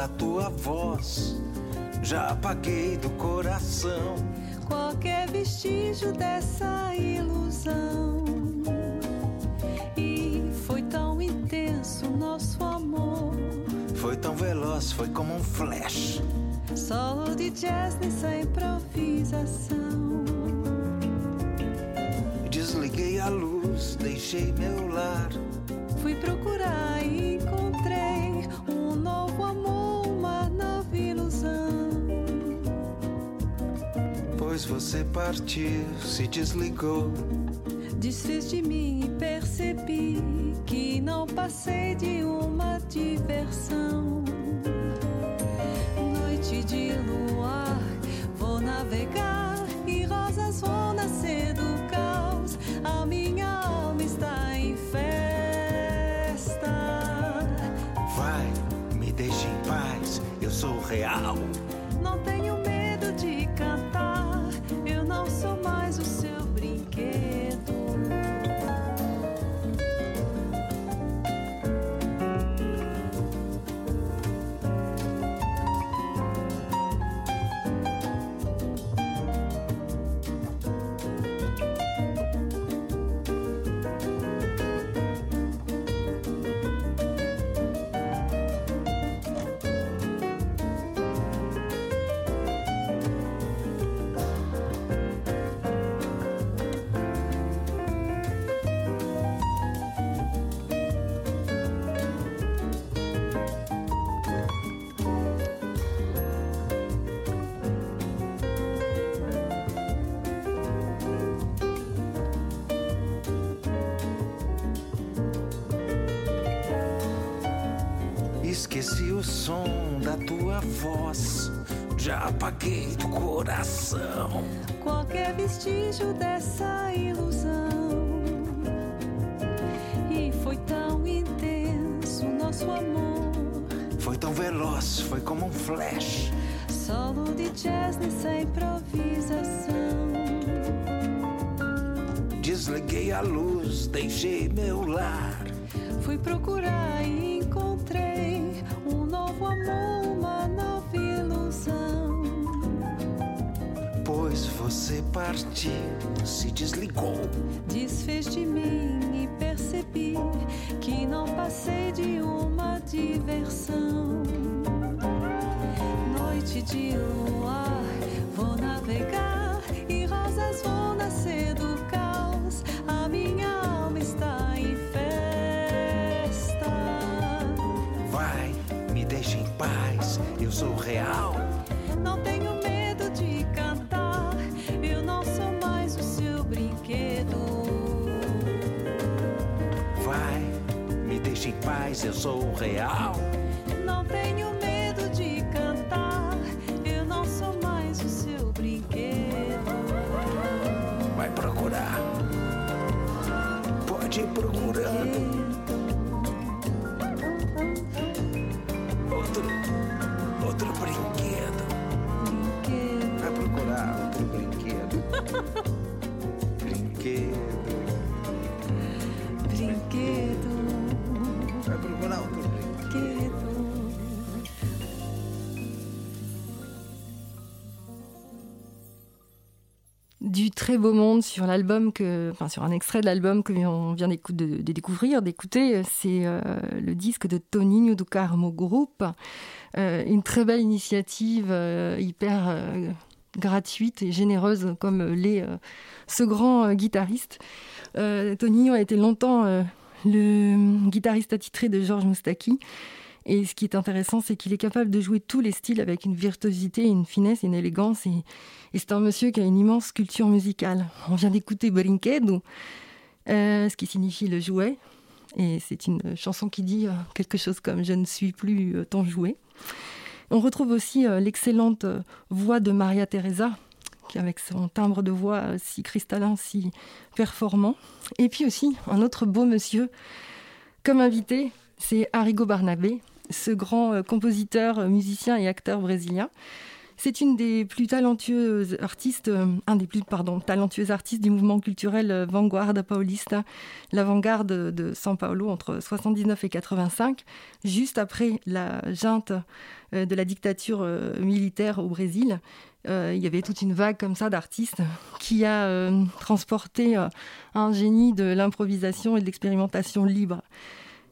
da tua voz já apaguei do coração qualquer vestígio dessa ilusão. E foi tão intenso nosso amor. Foi tão veloz, foi como um flash. Solo de jazz nessa improvisação. se desligou. Desfiz de mim e percebi que não passei flash. Solo de jazz nessa improvisação. Desliguei a luz, deixei meu lar. Fui procurar e encontrei um novo amor, uma nova ilusão. Pois você partiu, se desligou. Eu sou real. Não tenho medo de cantar, eu não sou mais o seu brinquedo. Vai, me deixa em paz, eu sou real. Du très beau monde sur l'album que, enfin sur un extrait de l'album que on vient de, de découvrir, d'écouter, c'est euh, le disque de Toninho do Carmo Group, Euh, une très belle initiative euh, hyper gratuite et généreuse comme l'est euh, ce grand euh, guitariste. Euh, Toninho a été longtemps euh, le guitariste attitré de Georges Moustaki. Et ce qui est intéressant, c'est qu'il est capable de jouer tous les styles avec une virtuosité, une finesse, une élégance. Et, c'est un monsieur qui a une immense culture musicale. On vient d'écouter Brinquedo, euh, ce qui signifie le jouet. Et c'est une chanson qui dit euh, quelque chose comme Je ne suis plus euh, ton jouet. On retrouve aussi euh, l'excellente euh, voix de Maria Teresa, qui avec son timbre de voix euh, si cristallin, si performant. Et puis aussi un autre beau monsieur comme invité, c'est Arrigo Barnabé, ce grand compositeur, musicien et acteur brésilien. C'est une des plus talentueuses artistes, euh, un des plus pardon, talentueux artistes du mouvement culturel euh, Vanguarda Paulista, l'avant-garde de São Paulo entre 79 et 85, juste après la junte euh, de la dictature militaire au Brésil. Il y avait toute une vague comme ça d'artistes qui a transporté un génie de l'improvisation et de l'expérimentation libre.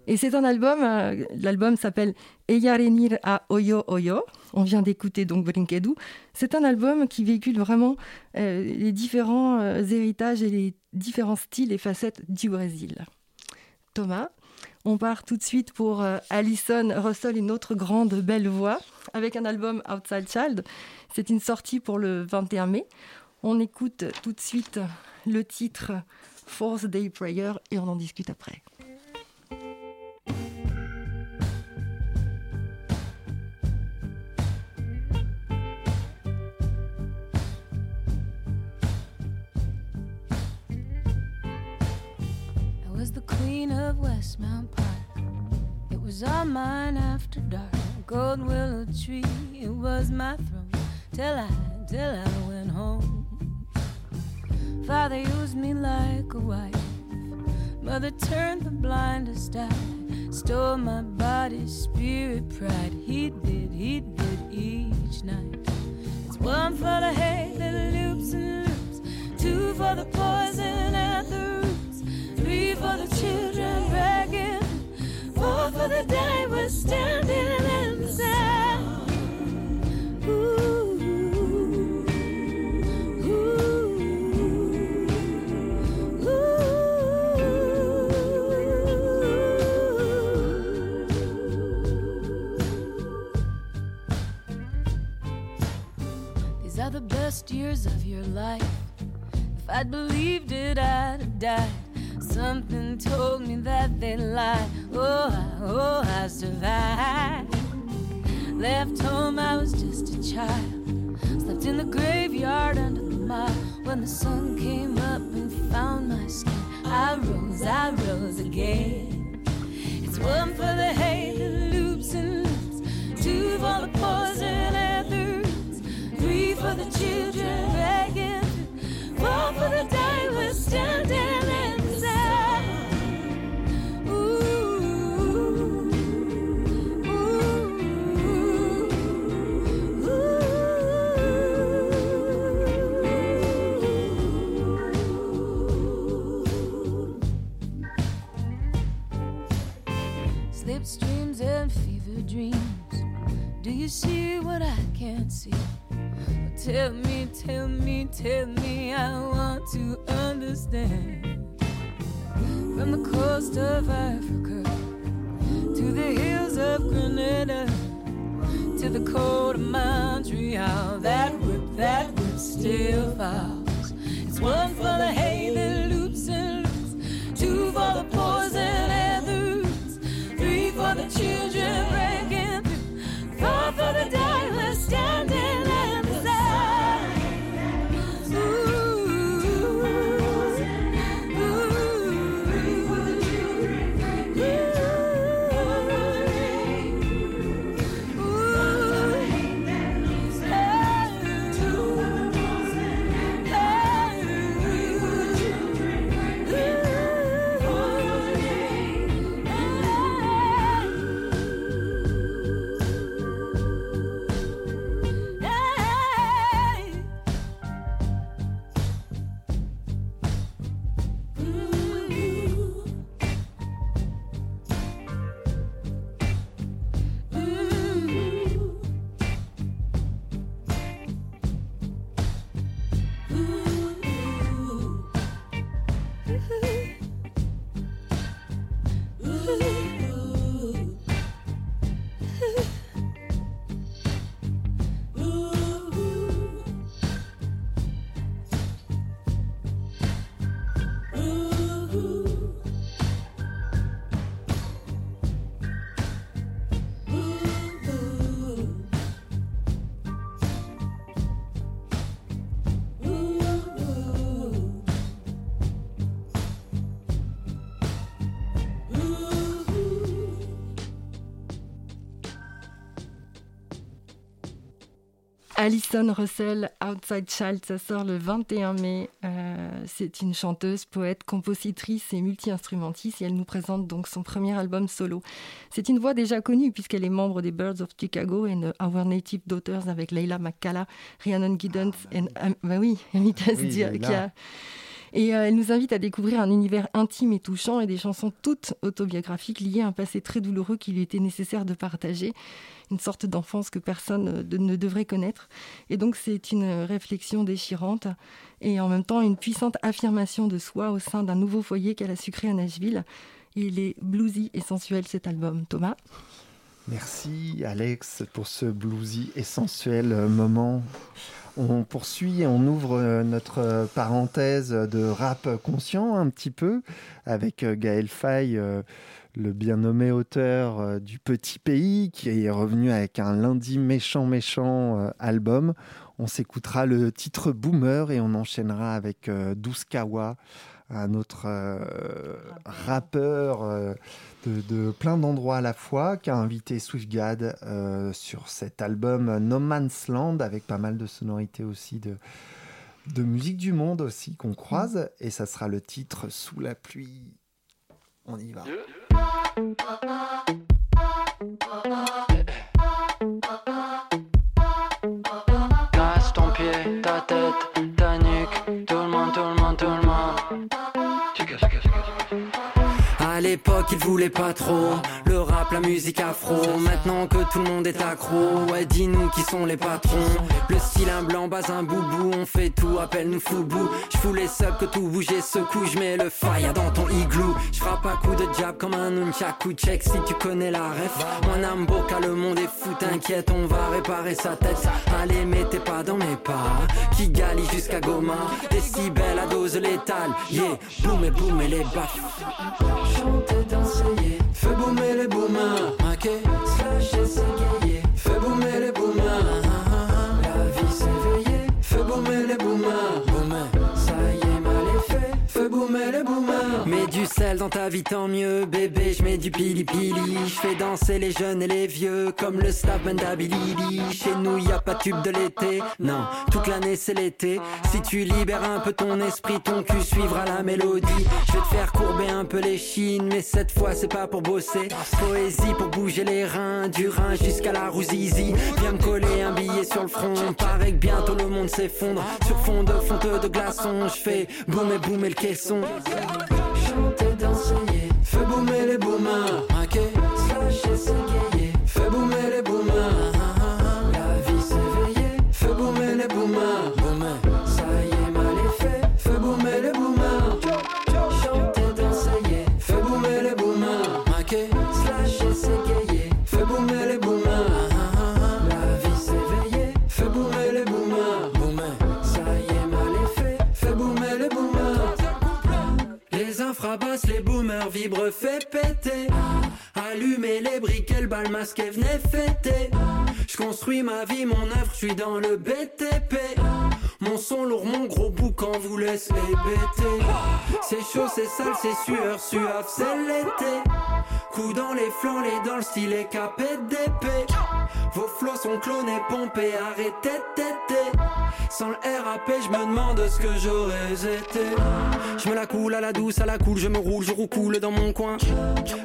Et c'est un album, euh, l'album s'appelle Eyarenir a Oyo Oyo. On vient d'écouter donc Brinquedo. C'est un album qui véhicule vraiment euh, les différents euh, héritages et les différents styles et facettes du Brésil. Thomas, on part tout de suite pour Alison Russell, une autre grande belle voix, avec un album Outside Child. C'est une sortie pour le 21 mai. On écoute tout de suite le titre Fourth Day Prayer et on en discute après. Queen of Westmount Park. It was all mine after dark. Gold willow tree, it was my throne. Till I, till I went home. Father used me like a wife. Mother turned the blindest eye. Stole my body, spirit, pride. He did, he did each night. It's one for the hate that loops and loops. Two for the poison at the roots. Three for the children begging. Four for the day we're standing in the sand. Ooh, These are the best years of your life. If I'd believed it, I'd have died. Told me that they lied. Oh, I, oh, I survived. Left home, I was just a child. Slept in the graveyard under the mile. When the sun came up and found my skin, I rose, I rose again. It's one for the hate that loops and loops, two for the poison and the roots, three for the children begging, four for the day we're standing Do you see what I can't see? Tell me, tell me, tell me, I want to understand. From the coast of Africa to the hills of Grenada to the cold of Montreal, that whip, that whip still falls. It's one for the hay that loops and loops, two for the poison and the roots, three for the children the day Alison Russell, Outside Child, ça sort le 21 mai. Euh, c'est une chanteuse, poète, compositrice et multi-instrumentiste et elle nous présente donc son premier album solo. C'est une voix déjà connue puisqu'elle est membre des Birds of Chicago et de Our Native Daughters avec Leila McCalla, Rhiannon Giddens et bah oui, Amita Oui, Dia- Leila. qui a- et euh, elle nous invite à découvrir un univers intime et touchant et des chansons toutes autobiographiques liées à un passé très douloureux qu'il lui était nécessaire de partager, une sorte d'enfance que personne euh, ne devrait connaître. Et donc c'est une euh, réflexion déchirante et en même temps une puissante affirmation de soi au sein d'un nouveau foyer qu'elle a su créer à Nashville. Il est bluesy et sensuel cet album. Thomas? Merci Alex pour ce bluesy et sensuel moment. On poursuit et on ouvre euh, notre euh, parenthèse de rap conscient un petit peu avec euh, Gaël Faye, le bien nommé auteur du Petit Pays, qui est revenu avec un lundi méchant méchant album. On s'écoutera le titre Boomer et on enchaînera avec Douskawa, un autre euh, rappeur euh, de, de plein d'endroits à la fois, qui a invité Swiftgad euh, sur cet album No Man's Land, avec pas mal de sonorités aussi de, de musique du monde aussi qu'on croise. Et ça sera le titre Sous la pluie. On y va. L'époque, il voulait pas trop le rap, la musique afro. Maintenant que tout le monde est accro, ouais, dis-nous qui sont les patrons. Le style un blanc, bas un boubou, on fait tout, appelle-nous foubou. J'fous les subs que tout bouge et secoue, j'mets le fire dans ton igloo. J'frappe à coup de jab comme un nunchaku check si tu connais la ref. Mon boca, le monde est fou, t'inquiète, on va réparer sa tête. Allez, mettez pas dans mes pas, qui galie jusqu'à Goma. Décibels à dose létale, yeah, boum et boum et les baffes. Fais boomer les boomers, ok Slash et s'égayer dans ta vie tant mieux bébé je mets du pili pili Je fais danser les jeunes et les vieux Comme le staff Mandabilili. Chez nous y a pas de tube de l'été Non, toute l'année c'est l'été. Si tu libères un peu ton esprit Ton cul suivra la mélodie. Je vais te faire courber un peu les chines Mais cette fois c'est pas pour bosser. Poésie pour bouger les reins Du rein jusqu'à la rouzizi Viens me coller un billet sur le front Paraît que bientôt le monde s'effondre. Sur fond de fonte de glaçons Je fais boum et boum et le caisson boomer les Ok. Slash vibrent, fait péter. Allumer les briques, le bal masqué, venez fêter. Je construis ma vie, mon œuvre, je suis dans le BTP. Mon son lourd, mon gros boucan vous laisse hébéter. C'est chaud, c'est sale, c'est sueur, suave, c'est l'été. Coup dans les flancs, les dans le style et capé d'épée. Vos flots sont clonés, pompés, arrêtez téter. Sans le RAP, je me demande ce que j'aurais été. Je me la coule à la douce, à la cool, je me roule, je roucoule dans mon coin.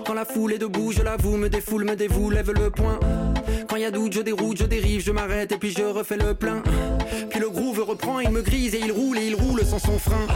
Quand la foule est debout, je l'avoue, me défoule, me dévoue, lève le poing. Quand y a doute, je déroute, je dérive, je m'arrête et puis je refais le plein. Reprend, il me grise et il roule et il roule sans son frein.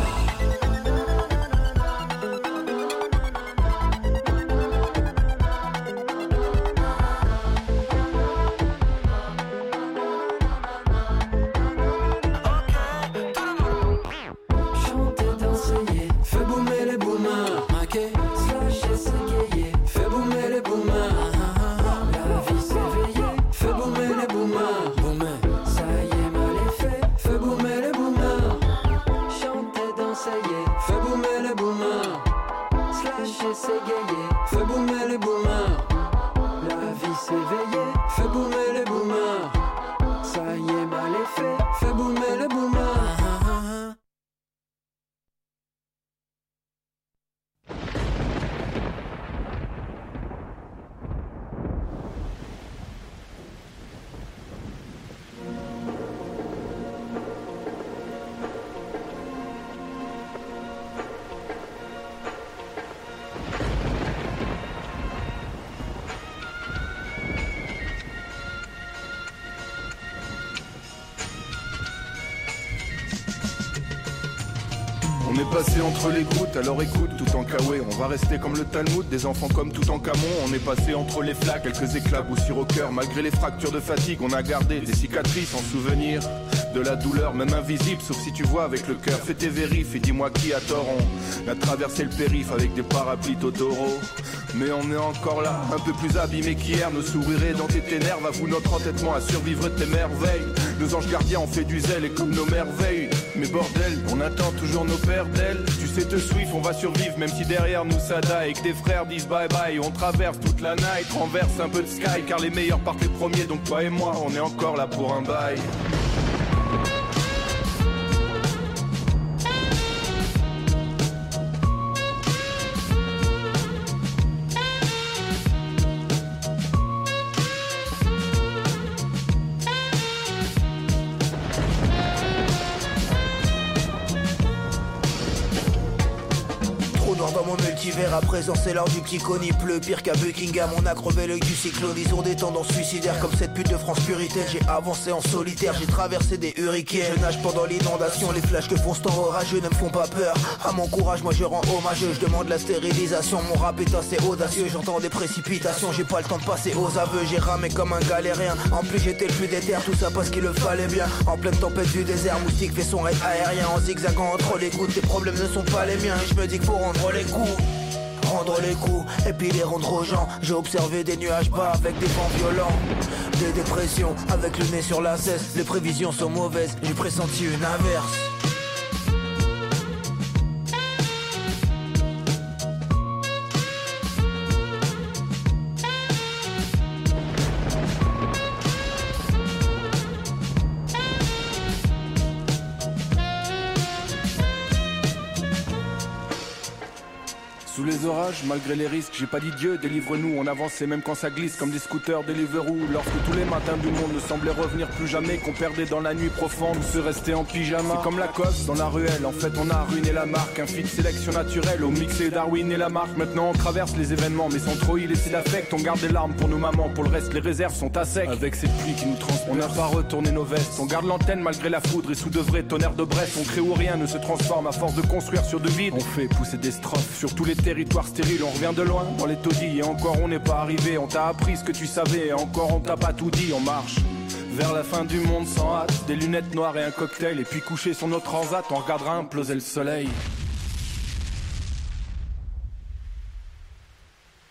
Passé entre les gouttes, alors écoute tout en kawaii. On va rester comme le Talmud, des enfants comme tout en camon. On est passé entre les flaques, quelques éclaboussures au cœur. Malgré les fractures de fatigue, on a gardé des cicatrices en souvenir de la douleur, même invisible, sauf si tu vois avec le cœur. Fais tes vérifs et dis-moi qui a tort. On a traversé le périph' avec des parapluies Totoro. Mais on est encore là, un peu plus abîmé qu'hier. Nos sourires dans tes ténèbres, avoue notre entêtement à survivre tes merveilles. Nos anges gardiens ont fait du zèle et comme nos merveilles. Mais bordel, on attend toujours nos pères d'elles. Tu sais te Swift, on va survivre, même si derrière nous ça die. Et que tes frères disent bye bye. On traverse toute la night, renverse un peu de sky. Car les meilleurs partent les premiers, donc toi et moi, on est encore là pour un bail. Présent c'est l'heure du petit con, il pire qu'à Buckingham, on a crevé l'œil du cyclone, ils ont des tendances suicidaires comme cette pute de France puritaine, j'ai avancé en solitaire, j'ai traversé des hurricanes, je nage pendant l'inondation, les flashs que font ce temps orageux ne me font pas peur, à mon courage moi je rends hommage, je demande la stérilisation, mon rap est assez audacieux, j'entends des précipitations, j'ai pas le temps de passer aux aveux, j'ai ramé comme un galérien, en plus j'étais le plus déter, tout ça parce qu'il le fallait bien, en pleine tempête du désert, moustique fait son raid aérien, en zigzagant entre les gouttes, tes problèmes ne sont pas les miens, et je me dis qu'il faut rendre les coups Rendre les coups et puis les rendre aux gens. J'ai observé des nuages bas avec des vents violents Des dépressions avec le nez sur la cesse. Les prévisions sont mauvaises, j'ai pressenti une inverse malgré les risques, j'ai pas dit Dieu, délivre-nous, on avance et même quand ça glisse comme des scooters Deliveroo. Lorsque tous les matins du monde ne semblaient revenir plus jamais, qu'on perdait dans la nuit profonde, se rester en pyjama. C'est comme la cosse dans la ruelle, en fait on a ruiné la marque, un feed sélection naturelle, au mixé Darwin et la marque. Maintenant on traverse les événements, mais sans trop y laisser d'affect, on garde des larmes pour nos mamans, pour le reste les réserves sont à sec. Avec cette pluie qui nous transperce, on n'a pas retourné nos vestes, on garde l'antenne malgré la foudre et sous de vrais tonnerres de Brest, on crée où rien ne se transforme à force de construire sur de vide. On fait pousser des strophes sur tous les territoires stériles, on revient de loin dans les taudis et encore on n'est pas arrivé, on t'a appris ce que tu savais et encore on t'a pas tout dit, on marche. Vers la fin du monde sans hâte, des lunettes noires et un cocktail, et puis couché sur notre transat, on regardera imploser le soleil.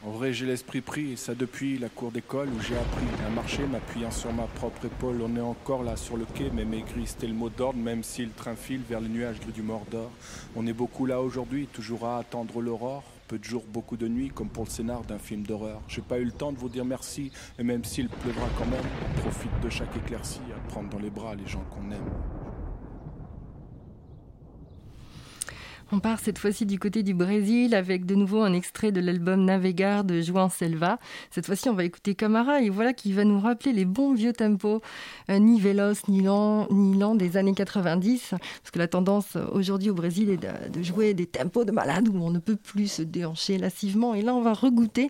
En vrai, j'ai l'esprit pris, et ça depuis la cour d'école où j'ai appris à marcher, m'appuyant sur ma propre épaule. On est encore là sur le quai, mais maigri, c'était le mot d'ordre, même si le train file vers les nuages gris du Mordor. On est beaucoup là aujourd'hui, toujours à attendre l'aurore. Peu de jours, beaucoup de nuits, comme pour le scénar d'un film d'horreur. J'ai pas eu le temps de vous dire merci, et même s'il pleuvra quand même, profite de chaque éclaircie à prendre dans les bras les gens qu'on aime. On part cette fois-ci du côté du Brésil avec de nouveau un extrait de l'album Navegar de João Selva. Cette fois-ci, on va écouter Camara et voilà qui va nous rappeler les bons vieux tempos, euh, ni véloce, ni lent, ni lent des années 90. Parce que la tendance euh, aujourd'hui au Brésil est de, jouer des tempos de malade où on ne peut plus se déhancher lassivement. Et là, on va regoûter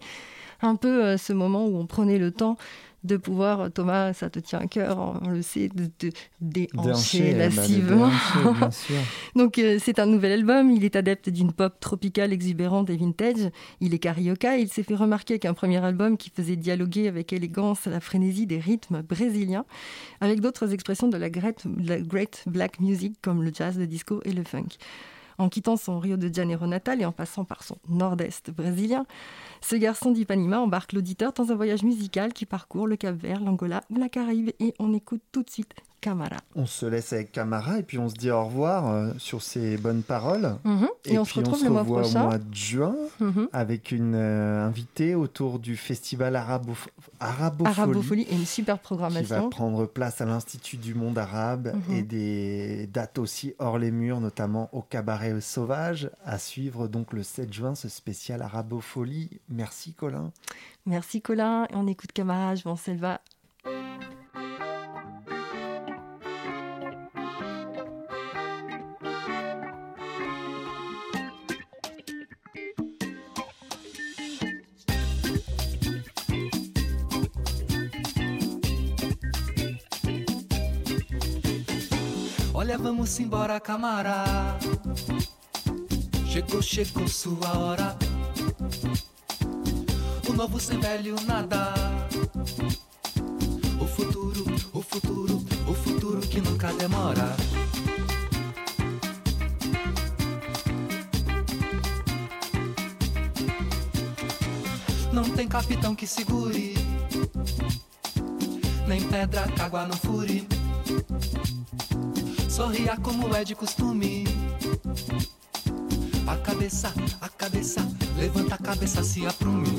un peu euh, ce moment où on prenait le temps de pouvoir, Thomas, ça te tient à cœur, on le sait, de te déhancher Déhancher, bah, de lassivement. déhancher, bien sûr. Donc euh, c'est un nouvel album, il est adepte d'une pop tropicale exubérante et vintage, il est carioca, il s'est fait remarquer avec un premier album qui faisait dialoguer avec élégance la frénésie des rythmes brésiliens, avec d'autres expressions de la great, de la great black music comme le jazz, le disco et le funk. En quittant son Rio de Janeiro natal et en passant par son nord-est brésilien, ce garçon d'Ipanema embarque l'auditeur dans un voyage musical qui parcourt le Cap-Vert, l'Angola ou la Caraïbe. Et on écoute tout de suite Camara. On se laisse avec Camara et puis on se dit au revoir euh, sur ces bonnes paroles. Mhm. Et on se puis retrouve le mois revoit prochain. au mois de juin Mhm. avec une euh, invitée autour du festival Arabo Arabofolie, Arabofolie et une super qui va programmation. prendre place à l'Institut du monde arabe Mhm. et des dates aussi hors les murs, notamment au Cabaret Sauvage. À suivre donc le 7 juin ce spécial Arabofolie. Merci Colin. Merci Colin. Et on écoute Camara, Selva. Olha, vamos embora, Camara. Chegou, chegou sua hora. O novo sem velho nada. O futuro, o futuro, o futuro que nunca demora. Não tem capitão que segure, nem pedra que água não fure. Sorria como é de costume. A cabeça, a cabeça, levanta a cabeça, se aprume.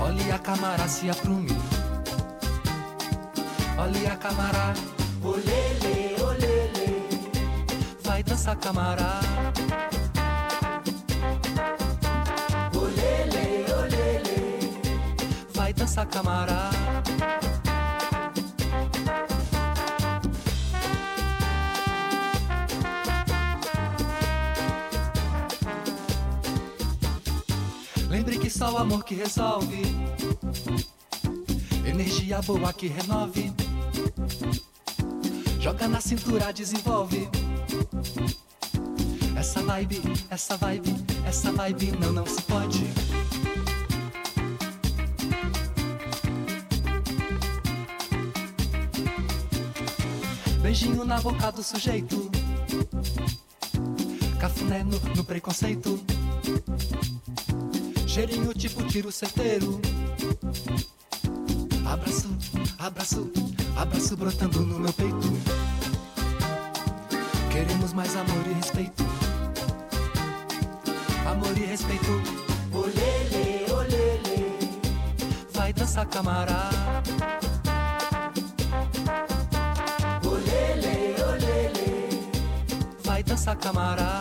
Olhe a câmara, se aprume. Olhe a câmara, olele, olele. Vai dançar, câmara. Olele, olele. Vai dançar, câmara. Só o amor que resolve. Energia boa que renove. Joga na cintura, desenvolve. Essa vibe, essa vibe, essa vibe não, não se pode. Beijinho na boca do sujeito. Cafuné no, no preconceito. Cheirinho tipo tiro certeiro. Abraço, abraço, abraço brotando no meu peito. Queremos mais amor e respeito. Amor e respeito. Olele, olele. Vai dançar, camará. Olele, olele. Vai dançar, camará.